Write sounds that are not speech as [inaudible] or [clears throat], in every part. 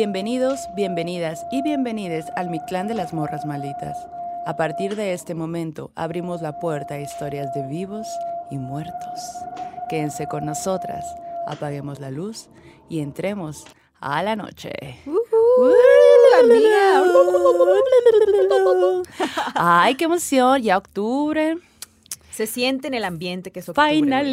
Bienvenidos, bienvenidas y bienvenides al Mi Clan de las Morras Malditas. A partir de este momento abrimos la puerta a historias de vivos y muertos. Quédense con nosotras, apaguemos la luz y entremos a la noche. [laughs] Ay, qué emoción, ya octubre. Se siente en el ambiente que es octubre. Finally.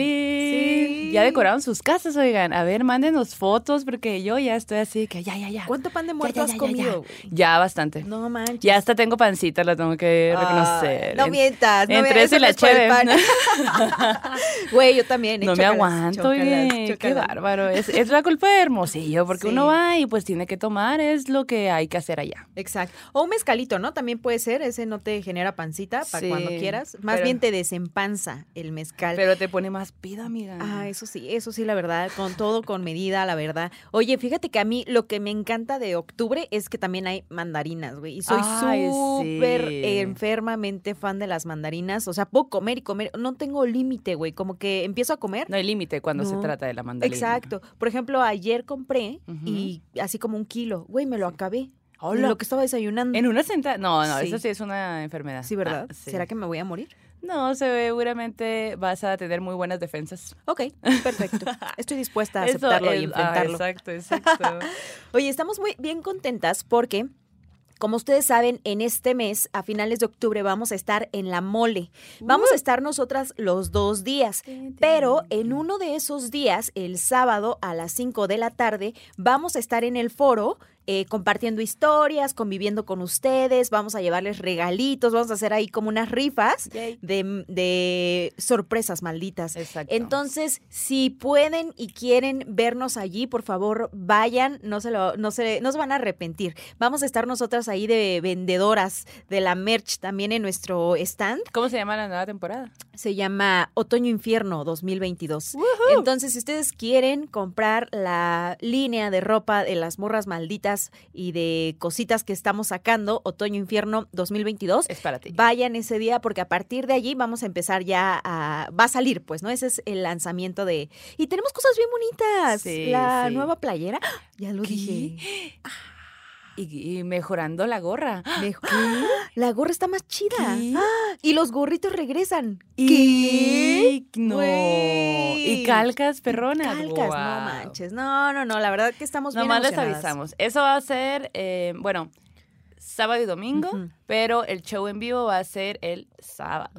Sí. Ya decoraron sus casas, oigan. A ver, mándenos fotos porque yo ya estoy así que ya, ya, ya. ¿Cuánto pan de muerto ya, has ya, comido? ya. bastante. No manches. Ya hasta tengo pancita, la tengo que reconocer. no En- mientas. No entre eso y la pan. [laughs] Güey, yo también. No me aguanto, chócalas, oye, qué chócalas. bárbaro. Es, es la culpa de Hermosillo, porque Sí. uno va y pues tiene que tomar, es lo que hay que hacer allá. Exacto. O un mezcalito, ¿no? También puede ser. Ese no te genera pancita para Sí, cuando quieras. Más bien te desempanza el mezcal. Pero te pone más pida, amiga. Ah, eso sí, eso sí, la verdad, con todo con medida, la verdad. Oye, fíjate que a mí lo que me encanta de octubre es que también hay mandarinas, güey. Y soy súper sí. enfermamente fan de las mandarinas. O sea, puedo comer y comer. No tengo límite, güey. Como que empiezo a comer. No hay límite cuando se trata de la mandarina. Exacto. Por ejemplo, ayer compré y así como un kilo, güey, me lo acabé. Hola. Lo que estaba desayunando. En una sentada. No, no, Sí. eso sí es una enfermedad. Sí, ¿verdad? Ah, sí. ¿Será que me voy a morir? No, seguramente vas a tener muy buenas defensas. Ok, perfecto. [laughs] Estoy dispuesta a aceptarlo y ah, enfrentarlo. exacto, exacto. [laughs] Oye, estamos muy bien contentas porque, como ustedes saben, en este mes, a finales de octubre, vamos a estar en la mole. Vamos a estar nosotras los dos días. Pero en uno de esos días, el sábado a las 5 de la tarde, vamos a estar en el foro. Eh, compartiendo historias, conviviendo con ustedes, vamos a llevarles regalitos, vamos a hacer ahí como unas rifas de sorpresas malditas. Exacto. Entonces, si pueden y quieren vernos allí, por favor, vayan, no se lo, no se, no se van a arrepentir. Vamos a estar nosotras ahí de vendedoras de la merch también en nuestro stand. ¿Cómo se llama la nueva temporada? Se llama Otoño Infierno 2022. Entonces, si ustedes quieren comprar la línea de ropa de las morras malditas y de cositas que estamos sacando, Otoño Infierno 2022, Es para ti. Vayan ese día porque a partir de allí vamos a empezar ya a... Va a salir, pues, ¿no? Ese es el lanzamiento de... Y tenemos cosas bien bonitas. Sí, la sí. nueva playera. ¡Ah! Ya lo ¿Qué? dije. Y, y mejorando la gorra. [gasps] Mejor. [gasps] La gorra está más chida. ¿Qué? ¡Ah! Y los gorritos regresan. ¿Qué? No. Y calcas perronas. Calcas, no manches. No, no, no. La verdad que estamos bien Nomás les avisamos. Eso va a ser, eh, bueno, sábado y domingo, pero el show en vivo va a ser el sábado.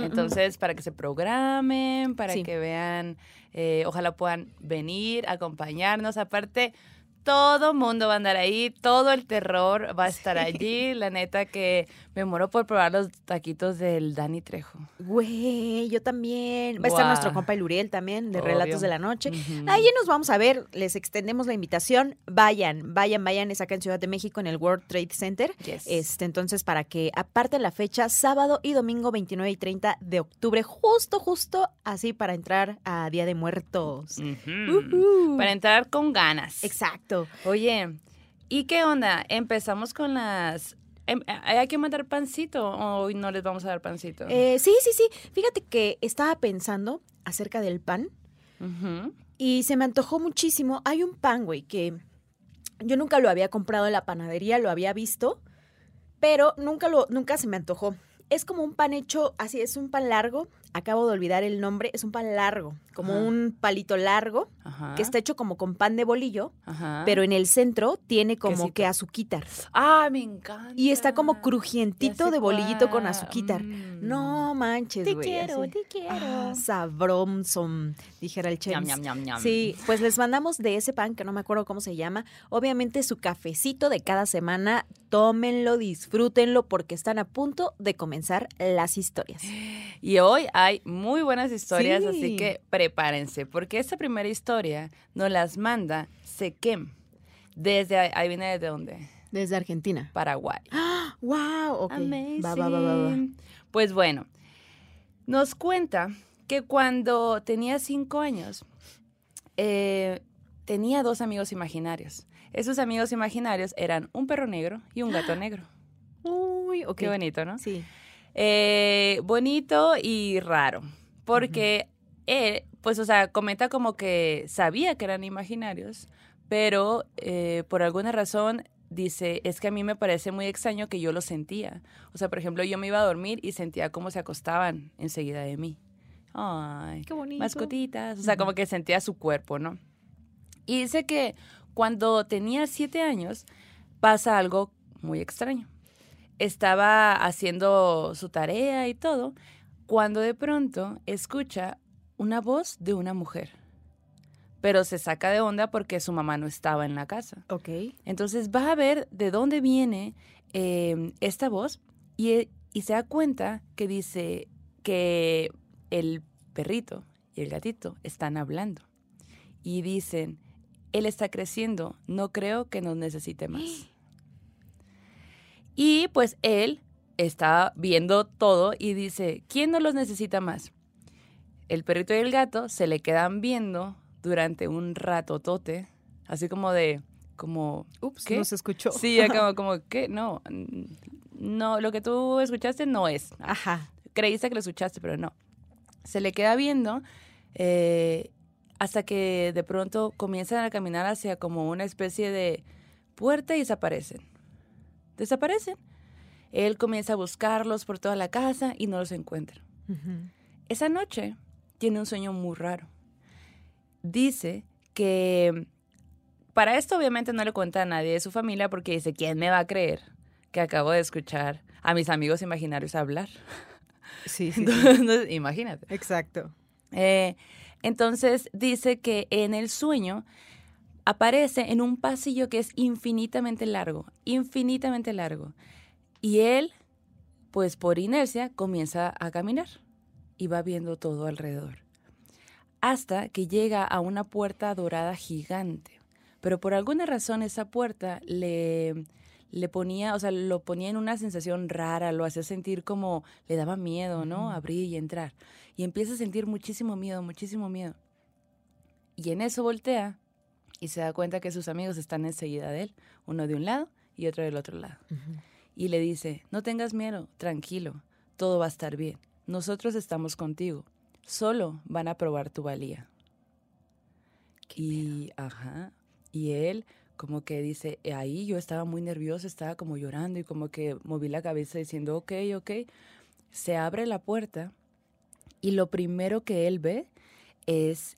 Entonces, para que se programen, para Sí. que vean, eh, ojalá puedan venir, acompañarnos. Aparte, todo mundo va a andar ahí, todo el terror va a estar allí. La neta que me muero por probar los taquitos del Dani Trejo. Güey, yo también. Va a estar nuestro compa Luriel también, de Obvio. Relatos de la Noche. Ujú. Ahí nos vamos a ver, les extendemos la invitación. Vayan, vayan, vayan, es acá en Ciudad de México, en el World Trade Center. Yes. Este, entonces, para que aparten la fecha, sábado y domingo 29 y 30 de octubre, justo, justo así para entrar a Día de Muertos. Para entrar con ganas. Exacto. Oye, ¿y qué onda? Empezamos con las... em- ¿Hay que mandar pancito o hoy no les vamos a dar pancito? Eh, sí, sí, sí. Fíjate que estaba pensando acerca del pan y se me antojó muchísimo. Hay un pan, güey, que yo nunca lo había comprado en la panadería, lo había visto, pero nunca, lo, nunca se me antojó. Es como un pan hecho, así es un pan largo. Acabo de olvidar el nombre. Es un pan largo, como Ajá. un palito largo, Ajá. que está hecho como con pan de bolillo, Ajá. pero en el centro tiene como Quesito. que azuquitar. Ah, me encanta. Y está como crujientito de bolillito con azuquitar. Mm. No manches, Te quiero, así. te quiero. Ah, sabromson, dijera el ñam. Sí, pues les mandamos de ese pan que no me acuerdo cómo se llama. Obviamente su cafecito de cada semana, tómenlo, disfrútenlo porque están a punto de comenzar las historias. [gasps] Y hoy hay muy buenas historias, Sí. así que prepárense, porque esta primera historia nos las manda Sequem. Desde, ahí viene desde dónde? Desde Argentina. Paraguay. [gasps] ¡Wow! Ok. Amazing. Va, va, va, va, va. Pues bueno, nos cuenta que cuando tenía cinco años, eh, tenía dos amigos imaginarios. Esos amigos imaginarios eran un perro negro y un gato [gasps] negro. Uy, ok. Qué bonito, ¿no? Sí. Eh, bonito y raro, porque él, pues, o sea, comenta como que sabía que eran imaginarios, pero eh, por alguna razón dice, es que a mí me parece muy extraño que yo lo sentía. O sea, por ejemplo, yo me iba a dormir y sentía cómo se acostaban enseguida de mí. Ay, Qué bonito. mascotitas. O sea, como que sentía su cuerpo, ¿no? Y dice que cuando tenía siete años pasa algo muy extraño. Estaba haciendo su tarea y todo, cuando de pronto escucha una voz de una mujer. Pero se saca de onda porque su mamá no estaba en la casa. Ok. Entonces va a ver de dónde viene eh, esta voz y, y se da cuenta que dice que el perrito y el gatito están hablando. Y dicen, él está creciendo, no creo que nos necesite más. [gasps] Y pues él está viendo todo y dice, ¿quién no los necesita más? El perrito y el gato se le quedan viendo durante un ratotote, así como de, como, Ups, ¿Qué? no se escuchó. Sí, como, [laughs] como, ¿qué? No, no, lo que tú escuchaste no es. Ajá. Creíste que lo escuchaste, pero no. Se le queda viendo eh, hasta que de pronto comienzan a caminar hacia como una especie de puerta y desaparecen. Desaparecen. Él comienza a buscarlos por toda la casa y no los encuentra. Esa noche tiene un sueño muy raro. Dice que para esto obviamente no le cuenta a nadie de su familia porque dice, ¿quién me va a creer que acabo de escuchar a mis amigos imaginarios hablar? Sí, sí, sí. Entonces, [laughs] imagínate. Exacto. Eh, entonces dice que en el sueño aparece en un pasillo que es infinitamente largo, infinitamente largo. Y él, pues por inercia, comienza a caminar y va viendo todo alrededor. Hasta que llega a una puerta dorada gigante. Pero por alguna razón esa puerta le, le ponía, o sea, lo ponía en una sensación rara, lo hacía sentir como le daba miedo, ¿no? Abrir y entrar. Y empieza a sentir muchísimo miedo, muchísimo miedo. Y en eso voltea y se da cuenta que sus amigos están enseguida de él, uno de un lado y otro del otro lado. Y le dice, no tengas miedo, tranquilo, todo va a estar bien. Nosotros estamos contigo. Solo van a probar tu valía. Y, ajá, y él como que dice, "Eh, ahí yo estaba muy nervioso, estaba como llorando y como que moví la cabeza diciendo, ok, ok. Se abre la puerta y lo primero que él ve es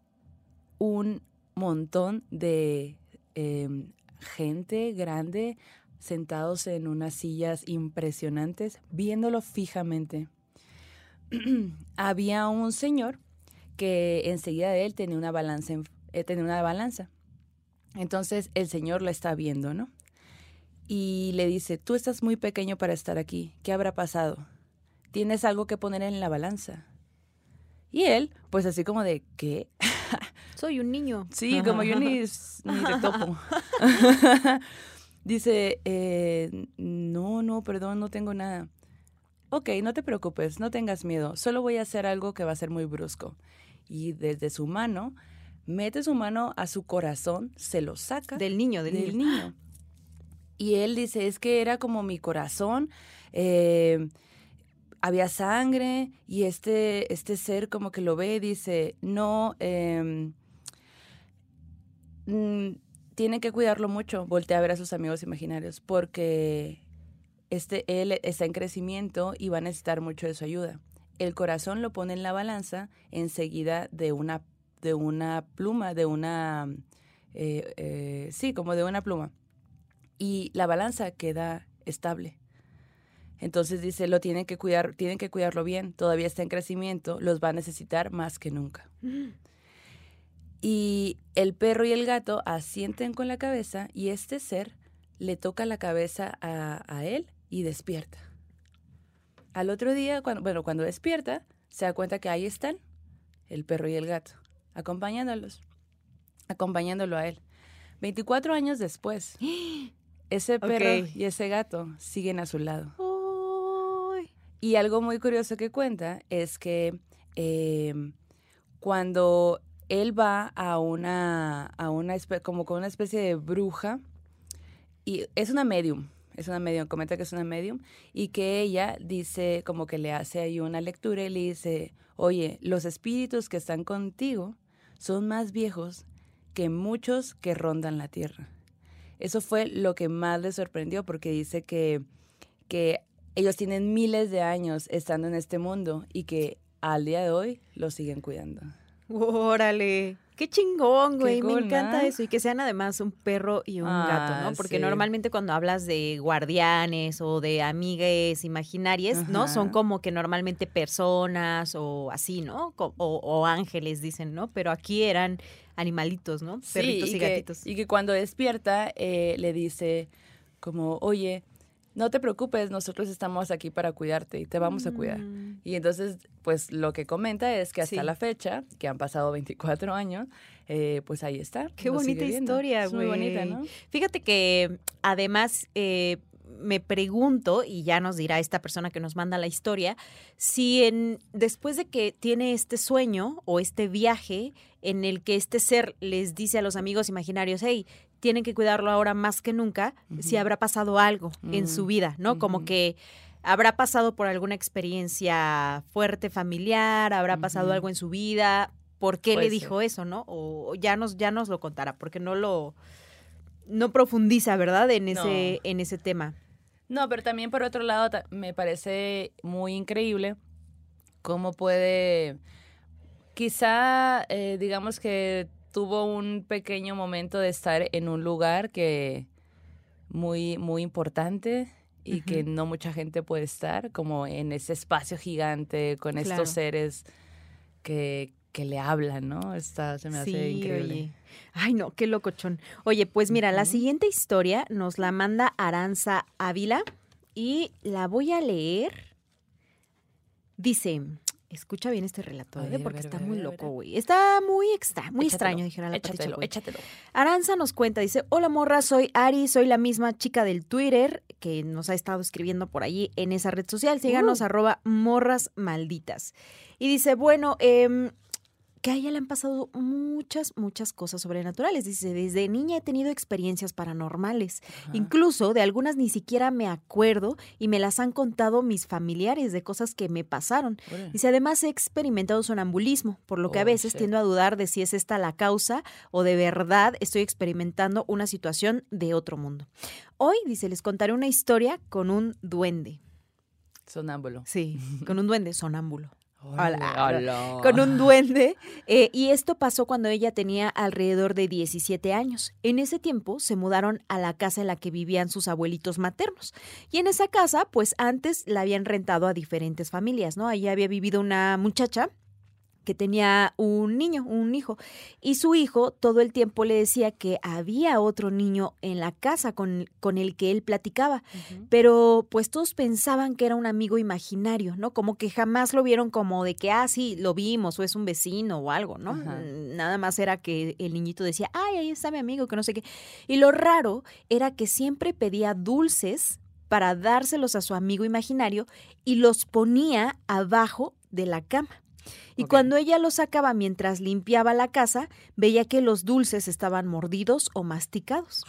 un montón de em, gente grande sentados en unas sillas impresionantes, viéndolo fijamente. [clears throat] Había un señor que enseguida de él tenía una balanza, eh, tenía una balanza. Entonces el señor la está viendo, ¿no? Y le dice, tú estás muy pequeño para estar aquí, ¿qué habrá pasado? ¿Tienes algo que poner en la balanza? Y él, pues así como de, ¿qué? [laughs] [laughs] Soy un niño. Sí, como yo ni, [laughs] ni te topo. [laughs] Dice, eh, no, no, perdón, no tengo nada. Ok, no te preocupes, no tengas miedo, solo voy a hacer algo que va a ser muy brusco. Y desde su mano, mete su mano a su corazón, se lo saca Del niño, del, del niño. niño. Y él dice, es que era como mi corazón, eh, había sangre y este, este ser como que lo ve y dice, no, mm, tiene que cuidarlo mucho, voltea a ver a sus amigos imaginarios porque este, él está en crecimiento y va a necesitar mucho de su ayuda. El corazón lo pone en la balanza enseguida de una, de una pluma, de una, eh, eh, sí, como de una pluma. Y la balanza queda estable. Entonces dice, lo tienen que cuidar, tienen que cuidarlo bien, todavía está en crecimiento, los va a necesitar más que nunca. Y el perro y el gato asienten con la cabeza y este ser le toca la cabeza a, a él y despierta. Al otro día, cuando, bueno, cuando despierta, se da cuenta que ahí están el perro y el gato, acompañándolos, acompañándolo a él. 24 años después, [gasps] ese perro y ese gato siguen a su lado. Y algo muy curioso que cuenta es que eh, cuando él va a una, a una como con una especie de bruja, y es una medium, es una medium, comenta que es una medium, y que ella dice, como que le hace ahí una lectura y le dice, oye, los espíritus que están contigo son más viejos que muchos que rondan la tierra. Eso fue lo que más le sorprendió porque dice que, que ellos tienen miles de años estando en este mundo y que al día de hoy lo siguen cuidando. Órale. Qué chingón, güey. Me encanta eso. Y que sean además un perro y un gato, ¿no? Ah, Porque normalmente cuando hablas de guardianes o de amigues imaginarias, ¿no? Son como que normalmente personas o así, ¿no? O, ángeles, dicen, ¿no? Pero aquí eran animalitos, ¿no? Perritos y, gatitos. y que cuando despierta eh, le dice como, oye, no te preocupes, nosotros estamos aquí para cuidarte y te vamos a cuidar. Mm. Y entonces, pues lo que comenta es que hasta la fecha, que han pasado 24 años, eh, pues ahí está. Qué bonita historia, güey. Muy bonita, ¿no? Fíjate que además... Eh, me pregunto, y ya nos dirá esta persona que nos manda la historia, si en, después de que tiene este sueño o este viaje en el que este ser les dice a los amigos imaginarios, hey, tienen que cuidarlo ahora más que nunca, si habrá pasado algo en su mm, vida, ¿no? Como que habrá pasado por alguna experiencia fuerte familiar, habrá pasado algo en su vida, ¿por qué le dijo eso, no? O ya nos, ya nos lo contará, porque no lo no profundiza, ¿verdad? En ese, en ese tema. No, pero también por otro lado me parece muy increíble cómo puede, quizá, eh, digamos que tuvo un pequeño momento de estar en un lugar que muy, muy importante y que no mucha gente puede estar, como en ese espacio gigante con estos seres que, que le hablan, ¿no? Está, se me hace increíble. Ay, no, qué locochón. Oye, pues mira, la siguiente historia nos la manda Aranza Ávila y la voy a leer. Dice, escucha bien este relato, ¿eh? porque está muy loco, güey. Está muy extra, muy extraño, dijera la Échatelo, échatelo. Aranza nos cuenta, dice, hola morra, soy Ari, soy la misma chica del Twitter que nos ha estado escribiendo por allí en esa red social. Síganos, uh. arroba morras malditas. Y dice, bueno, eh, que a ella le han pasado muchas, muchas cosas sobrenaturales. Dice, desde niña he tenido experiencias paranormales. Incluso de algunas ni siquiera me acuerdo y me las han contado mis familiares de cosas que me pasaron. Dice, además he experimentado sonambulismo, por lo que a oh, veces tiendo a dudar de si es esta la causa o de verdad estoy experimentando una situación de otro mundo. Hoy, dice, les contaré una historia con un duende. Sonámbulo. Sí, [laughs] con un duende sonámbulo con un duende. Eh, y esto pasó cuando ella tenía alrededor de 17 años. En ese tiempo se mudaron a la casa en la que vivían sus abuelitos maternos. Y en esa casa, pues antes la habían rentado a diferentes familias, ¿no? Allí había vivido una muchacha que tenía un niño, un hijo, y su hijo todo el tiempo le decía que había otro niño en la casa con, con el que él platicaba, pero pues todos pensaban que era un amigo imaginario, ¿no? Como que jamás lo vieron como de que, ah, sí, lo vimos o es un vecino o algo, ¿no? Nada más era que el niñito decía, ay, ahí está mi amigo, que no sé qué. Y lo raro era que siempre pedía dulces para dárselos a su amigo imaginario y los ponía abajo de la cama. Y cuando ella los sacaba mientras limpiaba la casa, veía que los dulces estaban mordidos o masticados.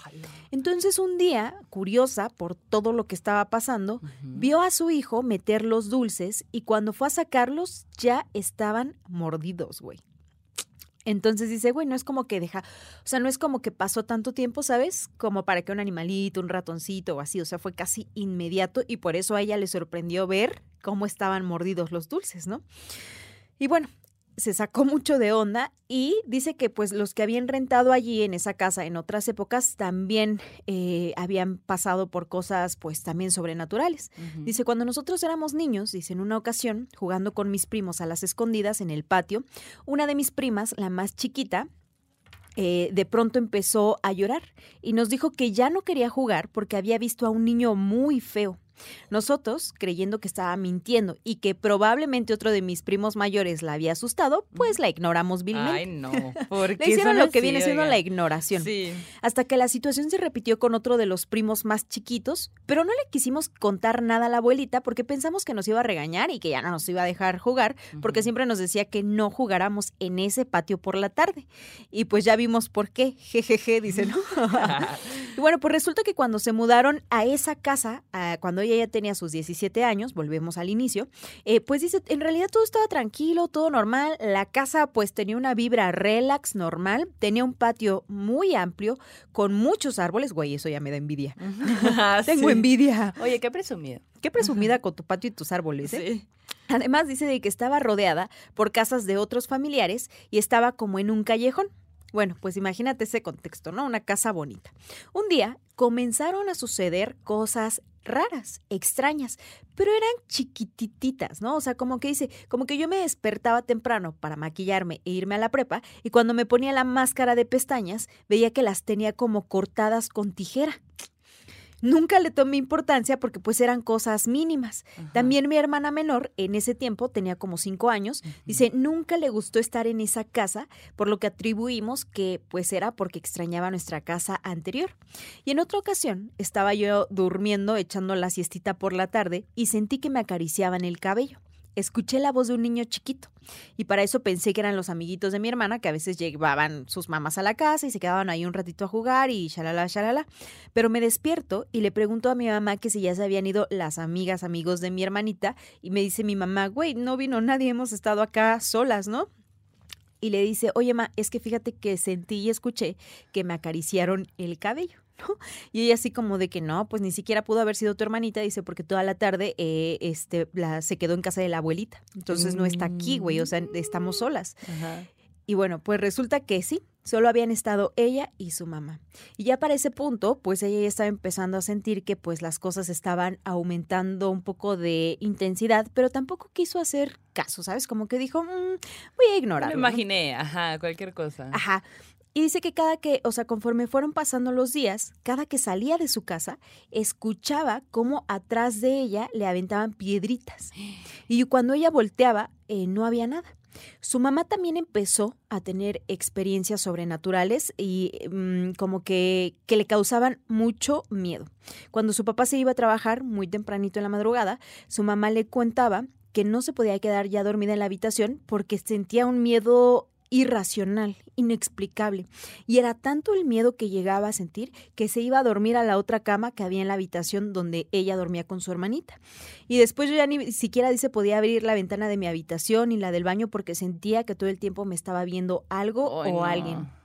Entonces un día, curiosa por todo lo que estaba pasando, vio a su hijo meter los dulces y cuando fue a sacarlos ya estaban mordidos, güey. Entonces dice, güey, no es como que deja, o sea, no es como que pasó tanto tiempo, ¿sabes? Como para que un animalito, un ratoncito o así, o sea, fue casi inmediato y por eso a ella le sorprendió ver cómo estaban mordidos los dulces, ¿no? Y bueno, se sacó mucho de onda y dice que pues los que habían rentado allí en esa casa en otras épocas también eh, habían pasado por cosas pues también sobrenaturales. Dice, cuando nosotros éramos niños, dice, en una ocasión, jugando con mis primos a las escondidas en el patio, una de mis primas, la más chiquita, eh, de pronto empezó a llorar y nos dijo que ya no quería jugar porque había visto a un niño muy feo. Nosotros, creyendo que estaba mintiendo y que probablemente otro de mis primos mayores la había asustado, pues la ignoramos vilmente. Ay, no. [laughs] ¿Por Le hicieron lo que viene siendo la ignoración. Sí. Hasta que la situación se repitió con otro de los primos más chiquitos, pero no le quisimos contar nada a la abuelita porque pensamos que nos iba a regañar y que ya no nos iba a dejar jugar, porque siempre nos decía que no jugáramos en ese patio por la tarde. Y pues ya vimos por qué. Jejeje, dice, ¿no? [laughs] [laughs] y bueno, pues resulta que cuando se mudaron a esa casa, cuando ella ella ya tenía sus 17 años, volvemos al inicio, eh, pues dice, en realidad todo estaba tranquilo, todo normal, la casa pues tenía una vibra relax normal, tenía un patio muy amplio, con muchos árboles, güey, eso ya me da envidia. [laughs] Tengo sí. envidia. Oye, qué presumido. Qué presumida con tu patio y tus árboles, ¿eh? Sí. Además dice de que estaba rodeada por casas de otros familiares y estaba como en un callejón. Bueno, pues imagínate ese contexto, ¿no? Una casa bonita. Un día comenzaron a suceder cosas raras, extrañas, pero eran chiquitititas, ¿no? O sea, como que dice, como que yo me despertaba temprano para maquillarme e irme a la prepa y cuando me ponía la máscara de pestañas veía que las tenía como cortadas con tijera. Nunca le tomé importancia porque pues eran cosas mínimas. Ajá. También mi hermana menor, en ese tiempo, tenía como cinco años, dice, nunca le gustó estar en esa casa, por lo que atribuimos que pues era porque extrañaba nuestra casa anterior. Y en otra ocasión, estaba yo durmiendo, echando la siestita por la tarde, y sentí que me acariciaban el cabello. Escuché la voz de un niño chiquito y para eso pensé que eran los amiguitos de mi hermana que a veces llevaban sus mamás a la casa y se quedaban ahí un ratito a jugar y shalala, shalala. Pero me despierto y le pregunto a mi mamá que si ya se habían ido las amigas, amigos de mi hermanita y me dice mi mamá, güey, no vino nadie, hemos estado acá solas, ¿no? Y le dice, oye, ma, es que fíjate que sentí y escuché que me acariciaron el cabello. ¿No? Y ella así como de que no, pues ni siquiera pudo haber sido tu hermanita, dice, porque toda la tarde eh, este, la, se quedó en casa de la abuelita. Entonces no está aquí, güey, o sea, estamos solas. Ajá. Y bueno, pues resulta que sí, solo habían estado ella y su mamá. Y ya para ese punto, pues ella ya estaba empezando a sentir que pues las cosas estaban aumentando un poco de intensidad, pero tampoco quiso hacer caso, ¿sabes? Como que dijo, "Mm, voy a Me ignorarlo. lo ¿no?". imaginé, ajá, cualquier cosa. Ajá. Y dice que cada que, o sea, conforme fueron pasando los días, cada que salía de su casa, escuchaba cómo atrás de ella le aventaban piedritas. Y cuando ella volteaba, eh, no había nada. Su mamá también empezó a tener experiencias sobrenaturales y mm, como que, que le causaban mucho miedo. Cuando su papá se iba a trabajar muy tempranito en la madrugada, su mamá le contaba que no se podía quedar ya dormida en la habitación porque sentía un miedo irracional, inexplicable. Y era tanto el miedo que llegaba a sentir que se iba a dormir a la otra cama que había en la habitación donde ella dormía con su hermanita. Y después yo ya ni siquiera dice podía abrir la ventana de mi habitación y la del baño porque sentía que todo el tiempo me estaba viendo algo o no. alguien.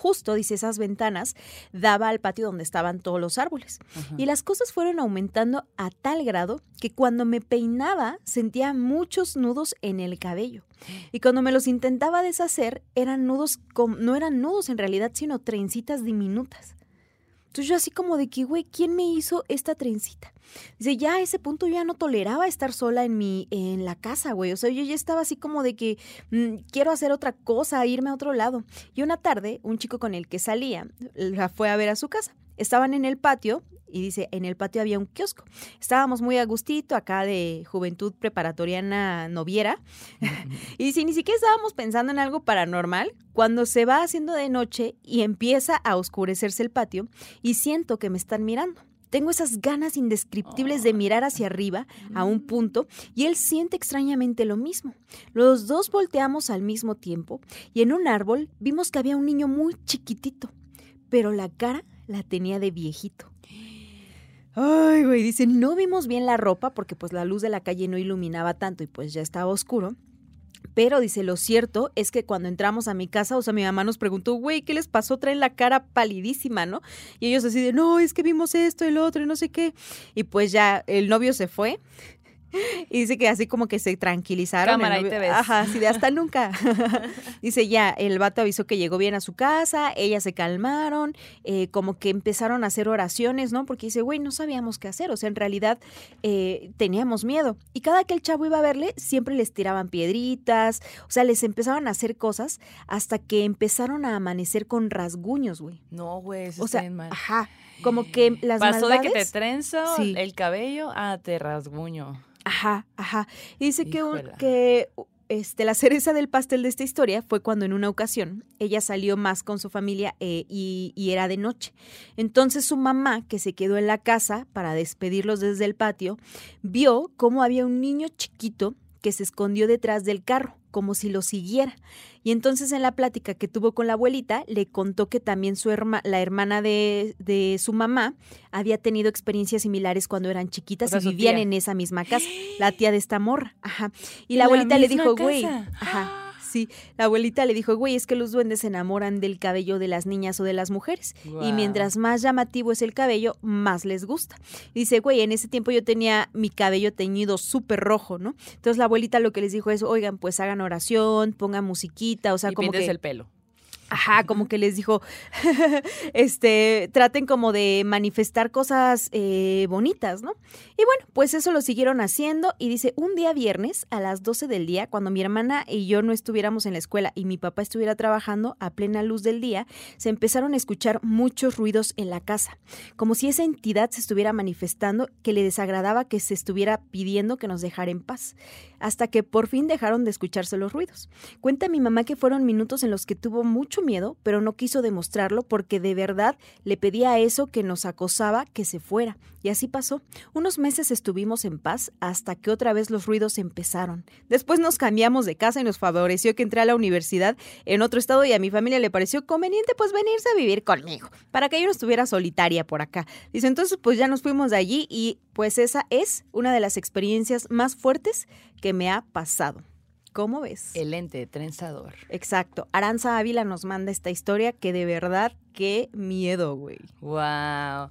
Justo, dice, esas ventanas daba al patio donde estaban todos los árboles. Ajá. Y las cosas fueron aumentando a tal grado que cuando me peinaba sentía muchos nudos en el cabello. Y cuando me los intentaba deshacer, eran nudos, com- no eran nudos en realidad, sino trencitas diminutas. Entonces yo así como de que, güey, ¿quién me hizo esta trencita? Dice, ya a ese punto yo ya no toleraba estar sola en mi, en la casa, güey. O sea, yo ya estaba así como de que mm, quiero hacer otra cosa, irme a otro lado. Y una tarde, un chico con el que salía la fue a ver a su casa. Estaban en el patio y dice, en el patio había un kiosco. Estábamos muy a gustito acá de juventud preparatoriana noviera. [laughs] y dice, ni siquiera estábamos pensando en algo paranormal cuando se va haciendo de noche y empieza a oscurecerse el patio y siento que me están mirando. Tengo esas ganas indescriptibles de mirar hacia arriba a un punto y él siente extrañamente lo mismo. Los dos volteamos al mismo tiempo y en un árbol vimos que había un niño muy chiquitito, pero la cara la tenía de viejito. Ay, güey, dice, no vimos bien la ropa porque pues la luz de la calle no iluminaba tanto y pues ya estaba oscuro. Pero dice, lo cierto es que cuando entramos a mi casa, o sea, mi mamá nos preguntó, güey, ¿qué les pasó? Traen la cara palidísima, ¿no? Y ellos así de, no, es que vimos esto lo otro y no sé qué. Y pues ya el novio se fue. [laughs] Y dice que así como que se tranquilizaron. Cámara, ahí te ves. Ajá, así de hasta nunca. [laughs] [laughs] dice ya, el vato avisó que llegó bien a su casa, ellas se calmaron, eh, como que empezaron a hacer oraciones, ¿no? Porque dice, güey, no sabíamos qué hacer, o sea, en realidad eh, teníamos miedo. Y cada que el chavo iba a verle, siempre les tiraban piedritas, o sea, les empezaban a hacer cosas hasta que empezaron a amanecer con rasguños, güey. No, güey, eso O sea, mal. ajá, como que las Pasó de que te trenzo Sí. el cabello a te rasguño. Ajá, ajá. Y dice que, que este, la cereza del pastel de esta historia fue cuando en una ocasión ella salió más con su familia eh, y, y era de noche. Entonces su mamá, que se quedó en la casa para despedirlos desde el patio, vio cómo había un niño chiquito que se escondió detrás del carro, como si lo siguiera. Y entonces en la plática que tuvo con la abuelita, le contó que también su la hermana de, de, su mamá había tenido experiencias similares cuando eran chiquitas y vivían en esa misma casa. La [gasps] tía de esta morra. Ajá. Y la, abuelita le dijo, güey. Ajá. Sí, la abuelita le dijo, güey, es que los duendes se enamoran del cabello de las niñas o de las mujeres. Y mientras más llamativo es el cabello, más les gusta. dice, güey, en ese tiempo yo tenía mi cabello teñido súper rojo, ¿no? Entonces la abuelita lo que les dijo es, oigan, pues hagan oración, pongan musiquita, o sea, como que... el pelo. Ajá, como que les dijo, [laughs] este, traten como de manifestar cosas eh, bonitas, ¿no? Y bueno, pues eso lo siguieron haciendo y dice, un día viernes a las 12 del día, cuando mi hermana y yo no estuviéramos en la escuela y mi papá estuviera trabajando a plena luz del día, se empezaron a escuchar muchos ruidos en la casa, como si esa entidad se estuviera manifestando que le desagradaba que se estuviera pidiendo que nos dejara en paz, hasta que por fin dejaron de escucharse los ruidos. Cuenta mi mamá que fueron minutos en los que tuvo mucho miedo, pero no quiso demostrarlo porque de verdad le pedía a eso que nos acosaba que se fuera. Y así pasó. Unos meses estuvimos en paz hasta que otra vez los ruidos empezaron. Después nos cambiamos de casa y nos favoreció que entré a la universidad en otro estado y a mi familia le pareció conveniente pues venirse a vivir conmigo, para que yo no estuviera solitaria por acá. Dice, entonces pues ya nos fuimos de allí y pues esa es una de las experiencias más fuertes que me ha pasado. ¿Cómo ves? El ente trenzador. Exacto. Aranza Ávila nos manda esta historia que de verdad, qué miedo, güey. Wow.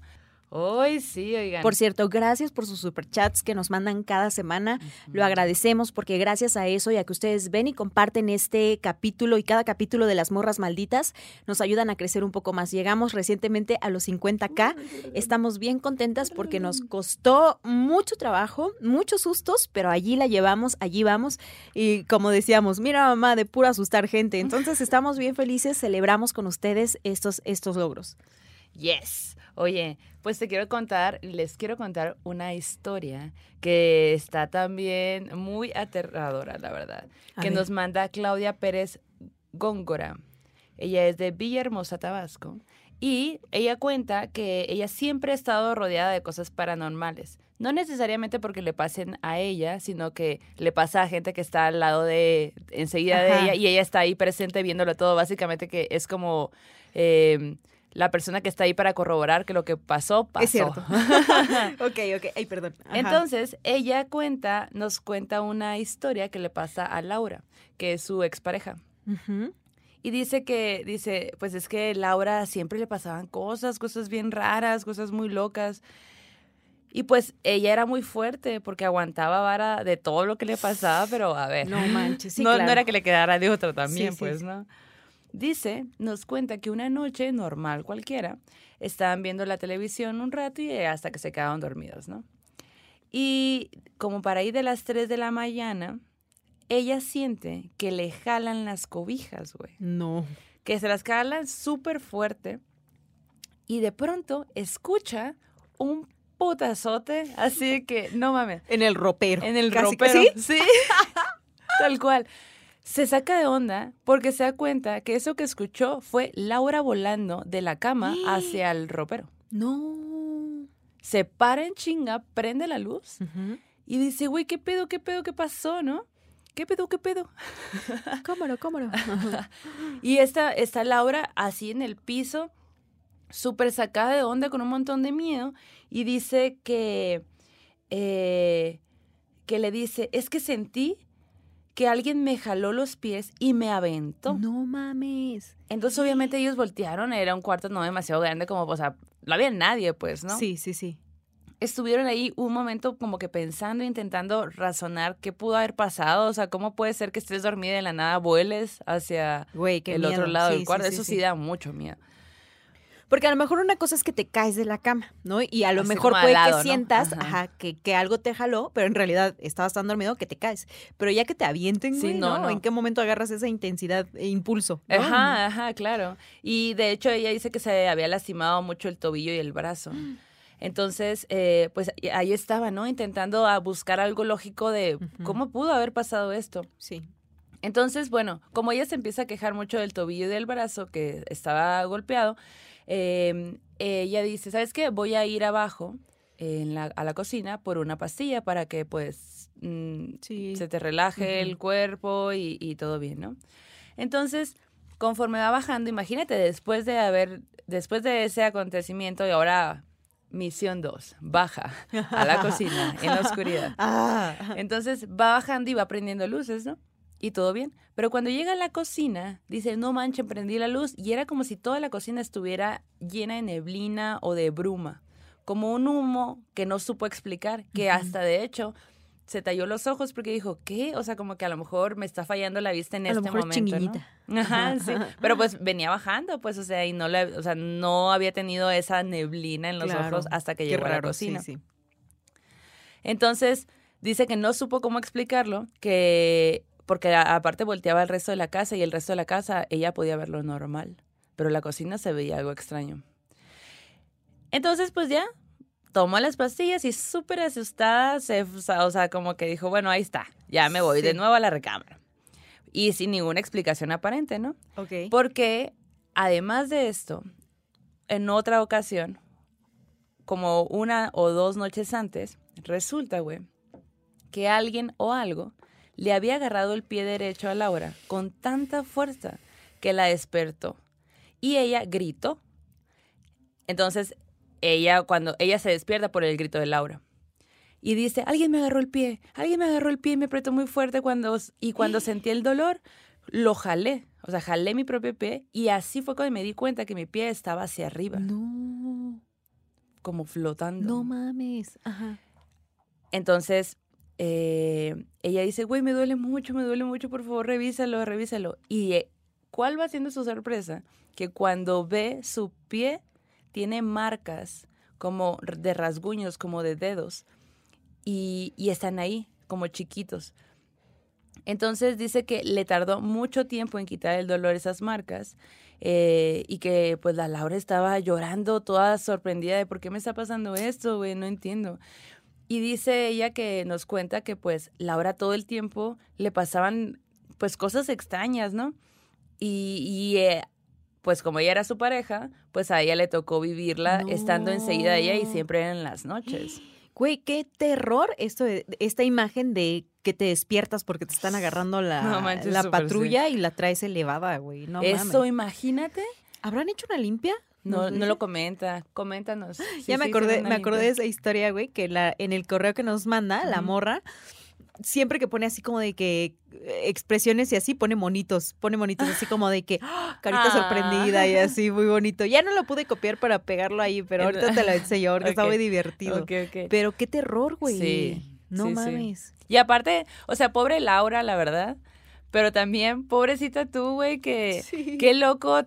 Hoy sí, oigan. Por cierto, gracias por sus superchats que nos mandan cada semana. Lo agradecemos porque gracias a eso y a que ustedes ven y comparten este capítulo y cada capítulo de las morras malditas, nos ayudan a crecer un poco más. Llegamos recientemente a los 50k. Estamos bien contentas porque nos costó mucho trabajo, muchos sustos, pero allí la llevamos, allí vamos. Y como decíamos, mira mamá, de pura asustar gente. Entonces estamos bien felices, celebramos con ustedes estos, estos logros. Yes. Oye, pues te quiero contar, les quiero contar una historia que está también muy aterradora, la verdad, que nos manda Claudia Pérez Góngora. Ella es de Villahermosa, Tabasco, y ella cuenta que ella siempre ha estado rodeada de cosas paranormales. No necesariamente porque le pasen a ella, sino que le pasa a gente que está al lado de, enseguida de ella, y ella está ahí presente viéndolo todo. Básicamente que es como... Eh, la persona que está ahí para corroborar que lo que pasó, pasó. Es cierto. [laughs] [laughs] ok, ok. Ay, perdón. Entonces, ella cuenta, nos cuenta una historia que le pasa a Laura, que es su expareja. Y dice que, dice, pues es que Laura siempre le pasaban cosas, cosas bien raras, cosas muy locas. Y pues ella era muy fuerte porque aguantaba vara de todo lo que le pasaba, pero a ver. No manches, sí, [laughs] no, no era que le quedara de otro también, pues, ¿no? Dice, nos cuenta que una noche normal cualquiera, estaban viendo la televisión un rato y hasta que se quedaban dormidos, ¿no? Y como para ir de las 3 de la mañana, ella siente que le jalan las cobijas, güey. No. Que se las jalan súper fuerte y de pronto escucha un putazote, así que no mames. En el ropero. En el ropero. ¿sí? sí. [laughs] Tal cual se saca de onda porque se da cuenta que eso que escuchó fue Laura volando de la cama [gasps] hacia el ropero. No. Se para en chinga, prende la luz y dice, güey, ¿qué pedo, qué pedo, qué pasó, no? ¿Qué pedo, qué pedo? [laughs] cómo cómo [laughs] y esta, esta Laura así en el piso, súper sacada de onda con un montón de miedo y dice que, eh, que le dice, es que sentí que alguien me jaló los pies y me aventó. No mames. Entonces, obviamente, ellos voltearon, era un cuarto no demasiado grande como, o sea, no había nadie, pues, ¿no? Sí, sí, sí. Estuvieron ahí un momento como que pensando, intentando razonar qué pudo haber pasado, o sea, cómo puede ser que estés dormida y de la nada vueles hacia el otro lado del cuarto. Eso sí da mucho miedo. Porque a lo mejor una cosa es que te caes de la cama, ¿no? Y a lo mejor puede que sientas que, algo te jaló, pero en realidad estabas tan dormido que te caes. Pero ya que te avienten, sí, no, ¿En qué momento agarras esa intensidad e impulso? Ajá, ajá, claro. Y de hecho ella dice que se había lastimado mucho el tobillo y el brazo. [gasps] Entonces, eh, pues ahí estaba, ¿no? Intentando a buscar algo lógico de cómo pudo haber pasado esto. Sí. Entonces, bueno, como ella se empieza a quejar mucho del tobillo y del brazo que estaba golpeado, eh, ella dice, ¿sabes qué? Voy a ir abajo en la, a la cocina por una pastilla para que pues mm, Sí. se te relaje el cuerpo y, y todo bien, ¿no? Entonces, conforme va bajando, imagínate, después de haber, después de ese acontecimiento y ahora misión 2, baja a la cocina en la [laughs] oscuridad. Ah, Entonces va bajando y va prendiendo luces, ¿no? Y todo bien. Pero cuando llega a la cocina, dice, no manchen, prendí la luz. Y era como si toda la cocina estuviera llena de neblina o de bruma. Como un humo que no supo explicar. Que hasta de hecho se talló los ojos porque dijo, ¿qué? O sea, como que a lo mejor me está fallando la vista en A lo este es momento. Ajá, sí. Pero pues venía bajando, pues, o sea, y no le, o sea, no había tenido esa neblina en los Claro. ojos hasta que qué llegó a la raro, sí, cocina. sí. Entonces, dice que no supo cómo explicarlo, que porque a- aparte volteaba el resto de la casa y el resto de la casa ella podía verlo normal, pero la cocina se veía algo extraño. Entonces, pues ya tomó las pastillas y súper asustada, se, o sea, como que dijo, bueno, ahí está, ya me voy de nuevo a la recámara. Y sin ninguna explicación aparente, ¿no? Ok. Porque además de esto, en otra ocasión, como una o dos noches antes, resulta, güey, que alguien o algo le había agarrado el pie derecho a Laura con tanta fuerza que la despertó. Y ella gritó. Entonces, ella, cuando ella se despierta por el grito de Laura. Y dice, alguien me agarró el pie, alguien me agarró el pie y me apretó muy fuerte cuando, y cuando [laughs] sentí el dolor, lo jalé. O sea, jalé mi propio pie y así fue cuando me di cuenta que mi pie estaba hacia arriba, No, como flotando. no mames. Ajá. Entonces, eh, ella dice, güey, me duele mucho, me duele mucho, por favor, revísalo, revísalo. Y eh, ¿cuál va siendo su sorpresa? Que cuando ve su pie, tiene marcas como de rasguños, como de dedos, y, y están ahí, como chiquitos. Entonces dice que le tardó mucho tiempo en quitar el dolor esas marcas eh, y que pues la Laura estaba llorando toda sorprendida de por qué me está pasando esto, güey, no entiendo. Y dice ella que nos cuenta que pues Laura todo el tiempo le pasaban pues cosas extrañas, ¿no? Y, y, eh, pues como ella era su pareja, pues a ella le tocó vivirla estando enseguida de ella y siempre en las noches. [gasps] Güey, qué terror esto esta imagen de que te despiertas porque te están agarrando la, No manches, la patrulla y la traes elevada, güey. No Eso, mames. imagínate. ¿Habrán hecho una limpia? No, ¿Nos no lo comenta. Coméntanos. Sí, ya me sí, acordé, me acordé de esa historia, güey, que la, en el correo que nos manda, la morra, siempre que pone así como de que eh, expresiones y así, pone monitos, pone monitos así como de que ¡ah! [gasps] [gasps] carita Ah. sorprendida y así, muy bonito. Ya no lo pude copiar para pegarlo ahí, pero ahorita te lo enseño porque [laughs] está muy divertido. Pero qué terror, güey. Sí, No sí, sí. mames. Y aparte, o sea, pobre Laura, la verdad. Pero también, pobrecita tú, güey, que Sí. qué loco,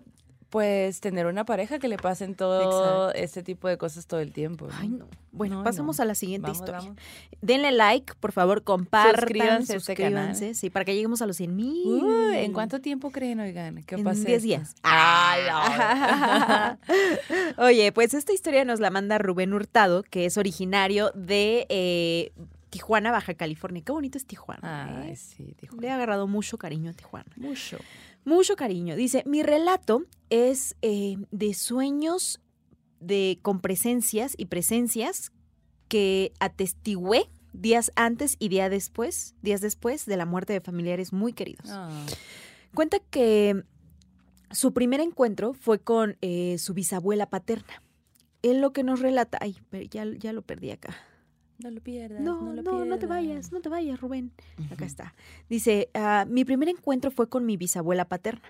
pues, tener una pareja que le pasen todo Exacto. este tipo de cosas todo el tiempo. ¿no? Ay, no. Bueno, No, pasamos no. a la siguiente Vamos, historia. vamos. Denle like, por favor, compartan, Suscríbanse este canal. suscríbanse, sí, para que lleguemos a los 100 mil. ¿En cuánto tiempo creen, oigan? ¿Qué En pasa 10 esto? días. La- [laughs] Oye, pues esta historia nos la manda Rubén Hurtado, que es originario de eh, Tijuana, Baja California. Qué bonito es Tijuana. Ay, ¿eh? sí, dijo. Le ha agarrado mucho cariño a Tijuana. Mucho. Mucho cariño. Dice, mi relato es eh, de sueños de, con presencias y presencias que atestigué días antes y día después, días después de la muerte de familiares muy queridos. Ah, Cuenta que su primer encuentro fue con eh, su bisabuela paterna. Él lo que nos relata, ay, pero ya, ya lo perdí acá. No lo pierdas. No, No, no, lo no, te pierdas. vayas, no te vayas, Rubén. Acá está. Dice, "Ah, mi primer encuentro fue con mi bisabuela paterna.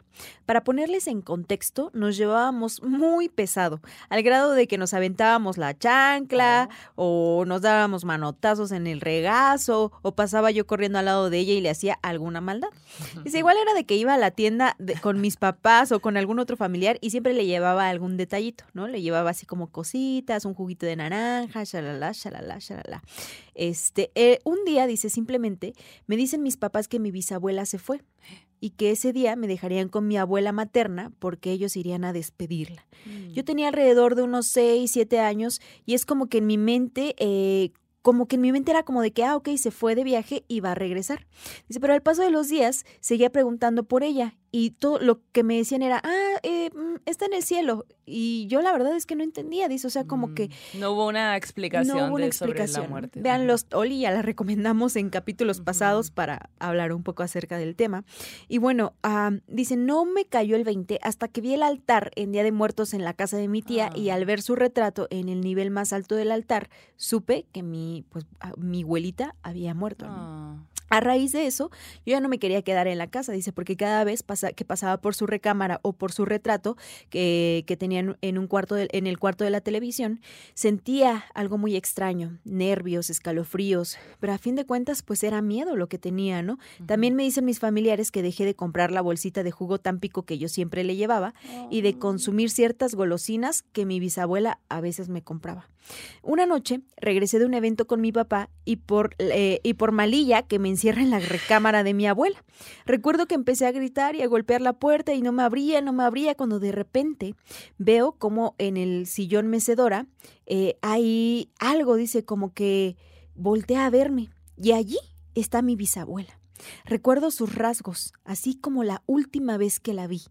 Para ponerles en contexto, nos llevábamos muy pesado, al grado de que nos aventábamos la chancla, o nos dábamos manotazos en el regazo, o pasaba yo corriendo al lado de ella y le hacía alguna maldad. Dice, igual era de que iba a la tienda de- con mis papás o con algún otro familiar y siempre le llevaba algún detallito, ¿no? Le llevaba así como cositas, un juguito de naranja, shalala, shalala, shalala. Este, eh, un día, dice, simplemente, me dicen mis papás que mi bisabuela se fue y que ese día me dejarían con mi abuela materna porque ellos irían a despedirla. Mm. Yo tenía alrededor de unos 6, 7 años y es como que en mi mente, eh, como que en mi mente era como de que, ah, ok, se fue de viaje y va a regresar. Dice, pero al paso de los días seguía preguntando por ella y todo lo que me decían era, ah, eh, mm, está en el cielo. Y yo la verdad es que no entendía, dice, o sea, como que... Mm, no hubo una explicación, no hubo una de- explicación. sobre la muerte. Vean los Oli, ya la recomendamos en capítulos pasados para hablar un poco acerca del tema. Y bueno, ah, dice, no me cayó el 20 hasta que vi el altar en Día de Muertos en la casa de mi tía y Ah. al ver su retrato en el nivel más alto del altar, supe que mi, pues, ah, mi abuelita había muerto. ¿no? A raíz de eso, yo ya no me quería quedar en la casa, dice, porque cada vez pasa- que pasaba por su recámara o por su retrato que, que tenía en- un cuarto de- en el cuarto de la televisión, sentía algo muy extraño, nervios, escalofríos, pero a fin de cuentas, pues era miedo lo que tenía, ¿no? También me dicen mis familiares que dejé de comprar la bolsita de jugo Tampico que yo siempre le llevaba y de consumir ciertas golosinas que mi bisabuela a veces me compraba. Una noche regresé de un evento con mi papá y por, eh, y por malilla que me encierra en la recámara de mi abuela. Recuerdo que empecé a gritar y a golpear la puerta y no me abría, no me abría, cuando de repente veo como en el sillón mecedora eh, hay algo, dice, como que voltea a verme y allí está mi bisabuela. Recuerdo sus rasgos, así como la última vez que la vi.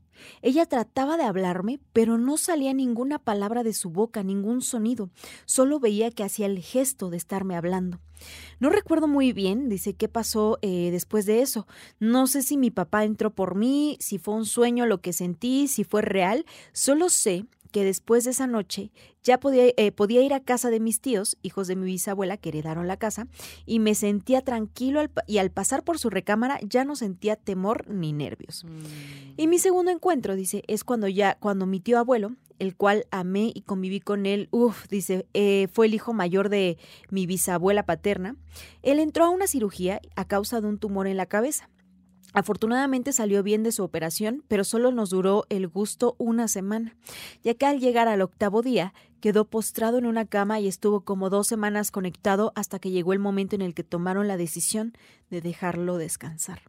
Ella trataba de hablarme, pero no salía ninguna palabra de su boca, ningún sonido. Solo veía que hacía el gesto de estarme hablando. No recuerdo muy bien, dice, qué pasó eh, después de eso. No sé si mi papá entró por mí, si fue un sueño lo que sentí, si fue real. Solo sé que después de esa noche ya podía, eh, podía ir a casa de mis tíos, hijos de mi bisabuela, que heredaron la casa, y me sentía tranquilo al y al pasar por su recámara ya no sentía temor ni nervios. Mm. Y mi segundo encuentro, dice, es cuando ya, cuando mi tío abuelo, el cual amé y conviví con él, uff, dice, eh, fue el hijo mayor de mi bisabuela paterna, él entró a una cirugía a causa de un tumor en la cabeza. Afortunadamente salió bien de su operación, pero solo nos duró el gusto una semana, ya que al llegar al octavo día quedó postrado en una cama y estuvo como dos semanas conectado hasta que llegó el momento en el que tomaron la decisión de dejarlo descansar.